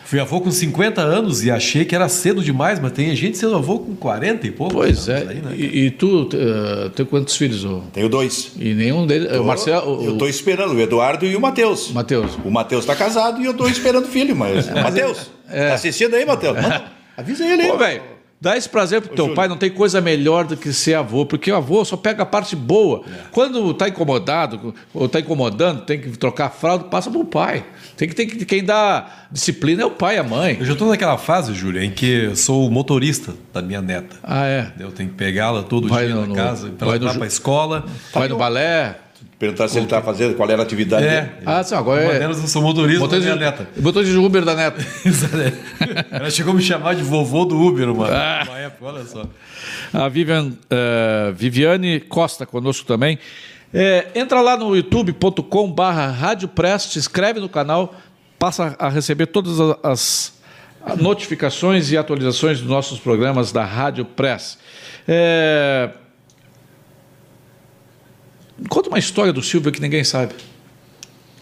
[SPEAKER 3] Fui avô com 50 anos e achei que era cedo demais, mas tem gente sendo avô com 40 e pouco.
[SPEAKER 1] Pois é.
[SPEAKER 3] Aí, né?
[SPEAKER 1] e, e tu uh, tem quantos filhos? ô?
[SPEAKER 2] Tenho dois.
[SPEAKER 1] E nenhum deles. O Marcelo.
[SPEAKER 2] eu
[SPEAKER 1] O,
[SPEAKER 2] estou esperando o Eduardo e o Matheus.
[SPEAKER 1] o Matheus.
[SPEAKER 2] O Matheus está casado e eu estou esperando filho, mas. Matheus, tá assistindo aí, Matheus? Avisa ele aí.
[SPEAKER 1] Ô, velho, dá esse prazer pro teu
[SPEAKER 2] Júlio.
[SPEAKER 1] pai, não tem coisa melhor do que ser avô, porque o avô só pega a parte boa.
[SPEAKER 3] É.
[SPEAKER 1] Quando tá incomodado, ou tá incomodando, tem que trocar a fralda, passa pro pai. Tem que, tem que quem dá disciplina é o pai e a mãe.
[SPEAKER 3] Eu já estou naquela fase, Júlia, em que eu sou o motorista da minha neta.
[SPEAKER 1] Ah, é.
[SPEAKER 3] Eu tenho que pegá-la todo
[SPEAKER 1] Vai
[SPEAKER 3] dia
[SPEAKER 1] no-
[SPEAKER 3] na casa,
[SPEAKER 1] vai
[SPEAKER 3] ela
[SPEAKER 1] no
[SPEAKER 3] ir
[SPEAKER 1] ju-
[SPEAKER 3] para a escola.
[SPEAKER 1] Vai no balé.
[SPEAKER 2] Perguntar se ele está fazendo, qual era a atividade
[SPEAKER 3] É.
[SPEAKER 2] dele.
[SPEAKER 1] Ah, sim, agora
[SPEAKER 3] Uma
[SPEAKER 1] é.
[SPEAKER 3] delas eu sou motorista da minha neta.
[SPEAKER 1] de, motorista de Uber da neta.
[SPEAKER 3] Ela chegou a me chamar de vovô do Uber uma,
[SPEAKER 1] Ah.
[SPEAKER 3] uma época, olha só.
[SPEAKER 1] A Vivian, eh, Viviane Costa conosco também. É, entra lá no youtube.com barra Rádio Press, se inscreve no canal, passa a receber todas as notificações e atualizações dos nossos programas da Rádio Press. É, Conta uma história do Silvio que ninguém sabe.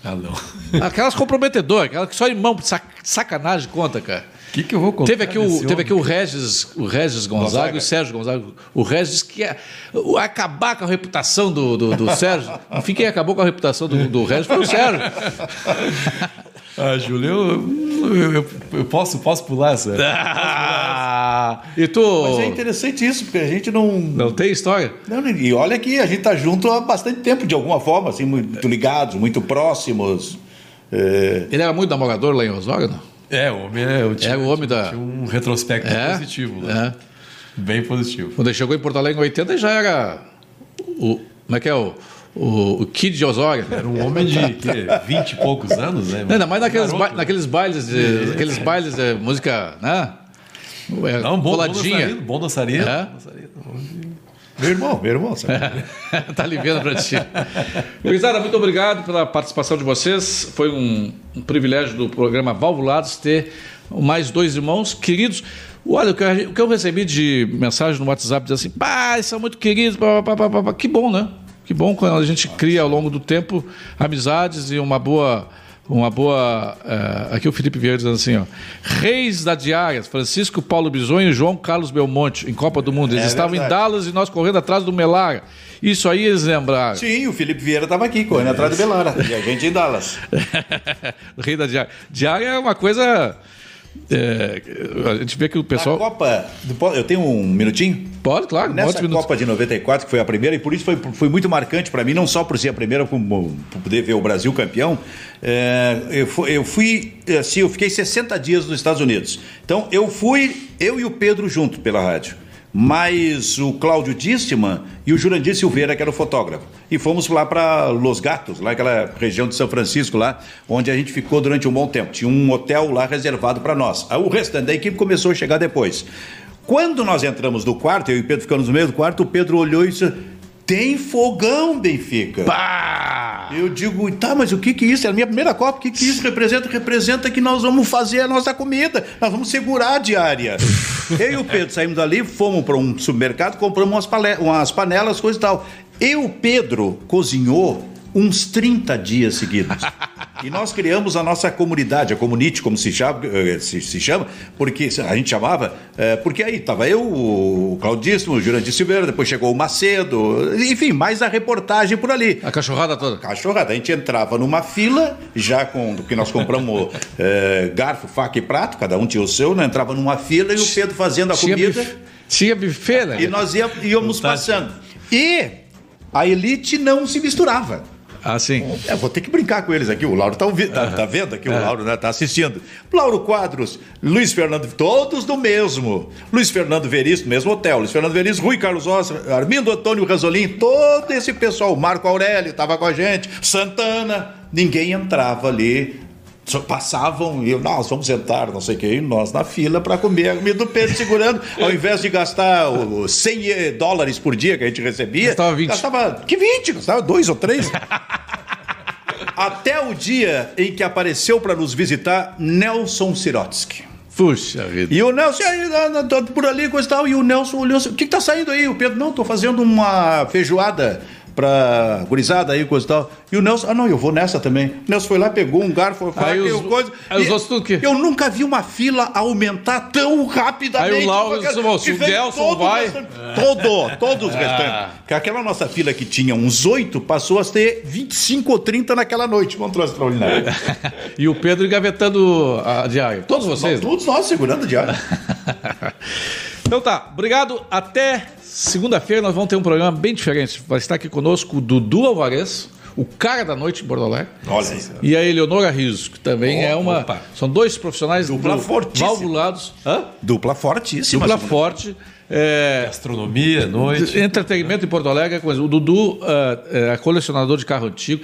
[SPEAKER 3] Ah, não.
[SPEAKER 1] Aquelas comprometedoras, aquelas que só irmão sac- sacanagem conta, cara.
[SPEAKER 3] O que, que eu vou contar?
[SPEAKER 1] Teve aqui, o, teve aqui o Regis, o Regis Gonzaga,
[SPEAKER 2] Gonzaga.
[SPEAKER 1] e o Sérgio Gonzaga. O Regis que ia o- acabar com a reputação do, do, do Sérgio. Enfim, quem acabou com a reputação do, do Regis foi o Sérgio.
[SPEAKER 3] Ah, Júlio, eu, eu, eu- eu posso, posso pular essa?
[SPEAKER 1] Ah, e tu.
[SPEAKER 2] Mas é interessante isso, porque a gente não.
[SPEAKER 1] Não tem história?
[SPEAKER 2] Não, e olha que a gente está junto há bastante tempo, de alguma forma, assim, muito ligados, muito próximos. É,
[SPEAKER 1] Ele era muito namorador lá em Osório, não?
[SPEAKER 3] É, o homem é, eu tinha,
[SPEAKER 1] É o homem da-
[SPEAKER 3] tinha um retrospecto
[SPEAKER 1] É?
[SPEAKER 3] positivo. Né?
[SPEAKER 1] É.
[SPEAKER 3] Bem positivo.
[SPEAKER 1] Quando ele chegou em Porto Alegre em 80, ele já era. O, como é que é? O, o, o Kid de Osório.
[SPEAKER 3] Era um homem de quê? 20 e poucos anos, né?
[SPEAKER 1] Ainda mais naqueles, ba- naqueles bailes de, naqueles bailes de música, né? É,
[SPEAKER 3] Não, bom, bom
[SPEAKER 1] coladinha.
[SPEAKER 3] dançarino, bom dançarino.
[SPEAKER 1] É?
[SPEAKER 3] bom dançarino.
[SPEAKER 2] Meu irmão, meu irmão. Sabe?
[SPEAKER 1] tá ligando para ti. Gurizada, muito obrigado pela participação de vocês. Foi um, um privilégio do programa Valvulados ter mais dois irmãos queridos. Olha, o que, eu, o que eu recebi de mensagem no WhatsApp diz assim: pá, são muito queridos, pá, pá, pá, pá, que bom, né? Que bom quando a gente cria ao longo do tempo amizades e uma boa. Uma boa. Uh, aqui o Felipe Vieira dizendo assim: ó, Reis da Diária, Francisco Paulo Bisonho e João Carlos Belmonte, em Copa do Mundo. Eles é estavam verdade. em Dallas e nós correndo atrás do Melara. Isso aí eles lembraram.
[SPEAKER 2] Sim, o Felipe Vieira estava aqui, correndo atrás do Melara. e a gente em Dallas.
[SPEAKER 1] Rei da Diária. Diária é uma coisa é, a gente vê que o pessoal.
[SPEAKER 2] Na Copa. Eu tenho um minutinho?
[SPEAKER 1] Pode, claro.
[SPEAKER 2] Nessa Copa de 94, que foi a primeira, e por isso foi, foi muito marcante para mim, não só por ser a primeira, como por poder ver o Brasil campeão. É, eu, fui, eu fui, assim, eu fiquei 60 dias nos Estados Unidos. Então, eu fui, eu e o Pedro junto pela rádio mais o Cláudio Distman e o Jurandir Silveira, que era o fotógrafo. E fomos lá para Los Gatos, lá aquela região de São Francisco, lá, onde a gente ficou durante um bom tempo. Tinha um hotel lá reservado para nós. O restante da equipe começou a chegar depois. Quando nós entramos no quarto, eu e o Pedro ficamos no meio do quarto, o Pedro olhou e disse tem fogão, Benfica.
[SPEAKER 1] Pá!
[SPEAKER 2] Eu digo, tá, mas o que que é isso? É a minha primeira Copa, o que que isso representa? Representa que nós vamos fazer a nossa comida, nós vamos segurar a diária. Eu e o Pedro saímos dali, fomos para um supermercado, compramos umas, umas panelas, coisa e tal. E o Pedro cozinhou uns 30 dias seguidos. E nós criamos a nossa comunidade, a community, como se chama, eh, se, se chama porque a gente chamava, é, porque aí estava eu, o Claudíssimo, o Jurandir Silveira, depois chegou o Macedo, enfim, mais a reportagem por ali.
[SPEAKER 1] A cachorrada toda.
[SPEAKER 2] Cachorrada. A gente entrava numa fila, já com que nós compramos é, garfo, faca e prato, cada um tinha o seu, né? entrava numa fila e o Pedro fazendo a
[SPEAKER 1] tinha
[SPEAKER 2] comida.
[SPEAKER 1] Tinha buffet, né?
[SPEAKER 2] E nós ia, íamos passando. E a elite não se misturava.
[SPEAKER 1] Ah, sim.
[SPEAKER 2] É, vou ter que brincar com eles aqui. O Lauro tá, tá, tá vendo aqui, o Lauro né, tá assistindo. Lauro Quadros, Luiz Fernando, todos do mesmo. Luiz Fernando Veríssimo, mesmo hotel. Luiz Fernando Veríssimo, Rui Carlos Ostra, Armindo Antônio Rasolim, todo esse pessoal. Marco Aurélio estava com a gente, Santana. Ninguém entrava ali passavam e eu, nós vamos sentar, não sei o que, e nós na fila para comer a comida do Pedro segurando, ao invés de gastar os 100 dólares por dia que a gente recebia,
[SPEAKER 1] gastava 20.
[SPEAKER 2] Gastava, que 20? Gastava dois ou três. Até o dia em que apareceu para nos visitar Nelson Sirotsky.
[SPEAKER 1] Puxa vida.
[SPEAKER 2] E o Nelson, aí, por ali, coisa e tal, e o Nelson olhou assim, o que, que tá saindo aí? O Pedro, não, tô fazendo uma feijoada pra gurizada aí, coisa e tal. E o Nelson, ah, não, eu vou nessa também. O Nelson foi lá, pegou um garfo, foi
[SPEAKER 1] aí os, coisa. Aí os outros tudo que?
[SPEAKER 2] Eu nunca vi uma fila aumentar tão rapidamente.
[SPEAKER 1] Aí o Lauro, o Nelson vai.
[SPEAKER 2] Todo, todos os ah. restantes. Porque aquela nossa fila que tinha uns oito passou a ter 25 ou 30 naquela noite. Contra extraordinário.
[SPEAKER 1] e o Pedro engavetando a diária. Todos vocês?
[SPEAKER 2] Todos nós segurando a diária.
[SPEAKER 1] então tá, obrigado. Até Segunda-feira nós vamos ter um programa bem diferente. Vai estar aqui conosco o Dudu Alvarez, o cara da noite em Bordo Alegre.
[SPEAKER 2] Olha isso.
[SPEAKER 1] E a Eleonora Riso, que também oh, é uma. Opa. São dois profissionais
[SPEAKER 2] Dupla fortíssima.
[SPEAKER 1] valvulados. Hã?
[SPEAKER 2] Dupla fortíssima.
[SPEAKER 1] Dupla forte.
[SPEAKER 3] É, Gastronomia, noite.
[SPEAKER 1] Entretenimento em Porto Alegre. Coisa. O Dudu uh, é colecionador de carro antigo.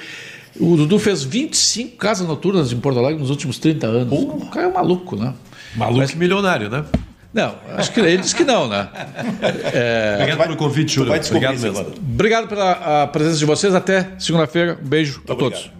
[SPEAKER 1] O Dudu fez 25 casas noturnas em Porto Alegre nos últimos 30 anos. Uh. O cara é maluco, né?
[SPEAKER 3] Maluco Mas, milionário, né?
[SPEAKER 1] Não, acho que ele disse que não, né?
[SPEAKER 3] É... Obrigado pelo convite, Júlio.
[SPEAKER 1] Obrigado mesmo. Obrigado pela presença de vocês. Até segunda-feira. Um beijo Muito a todos.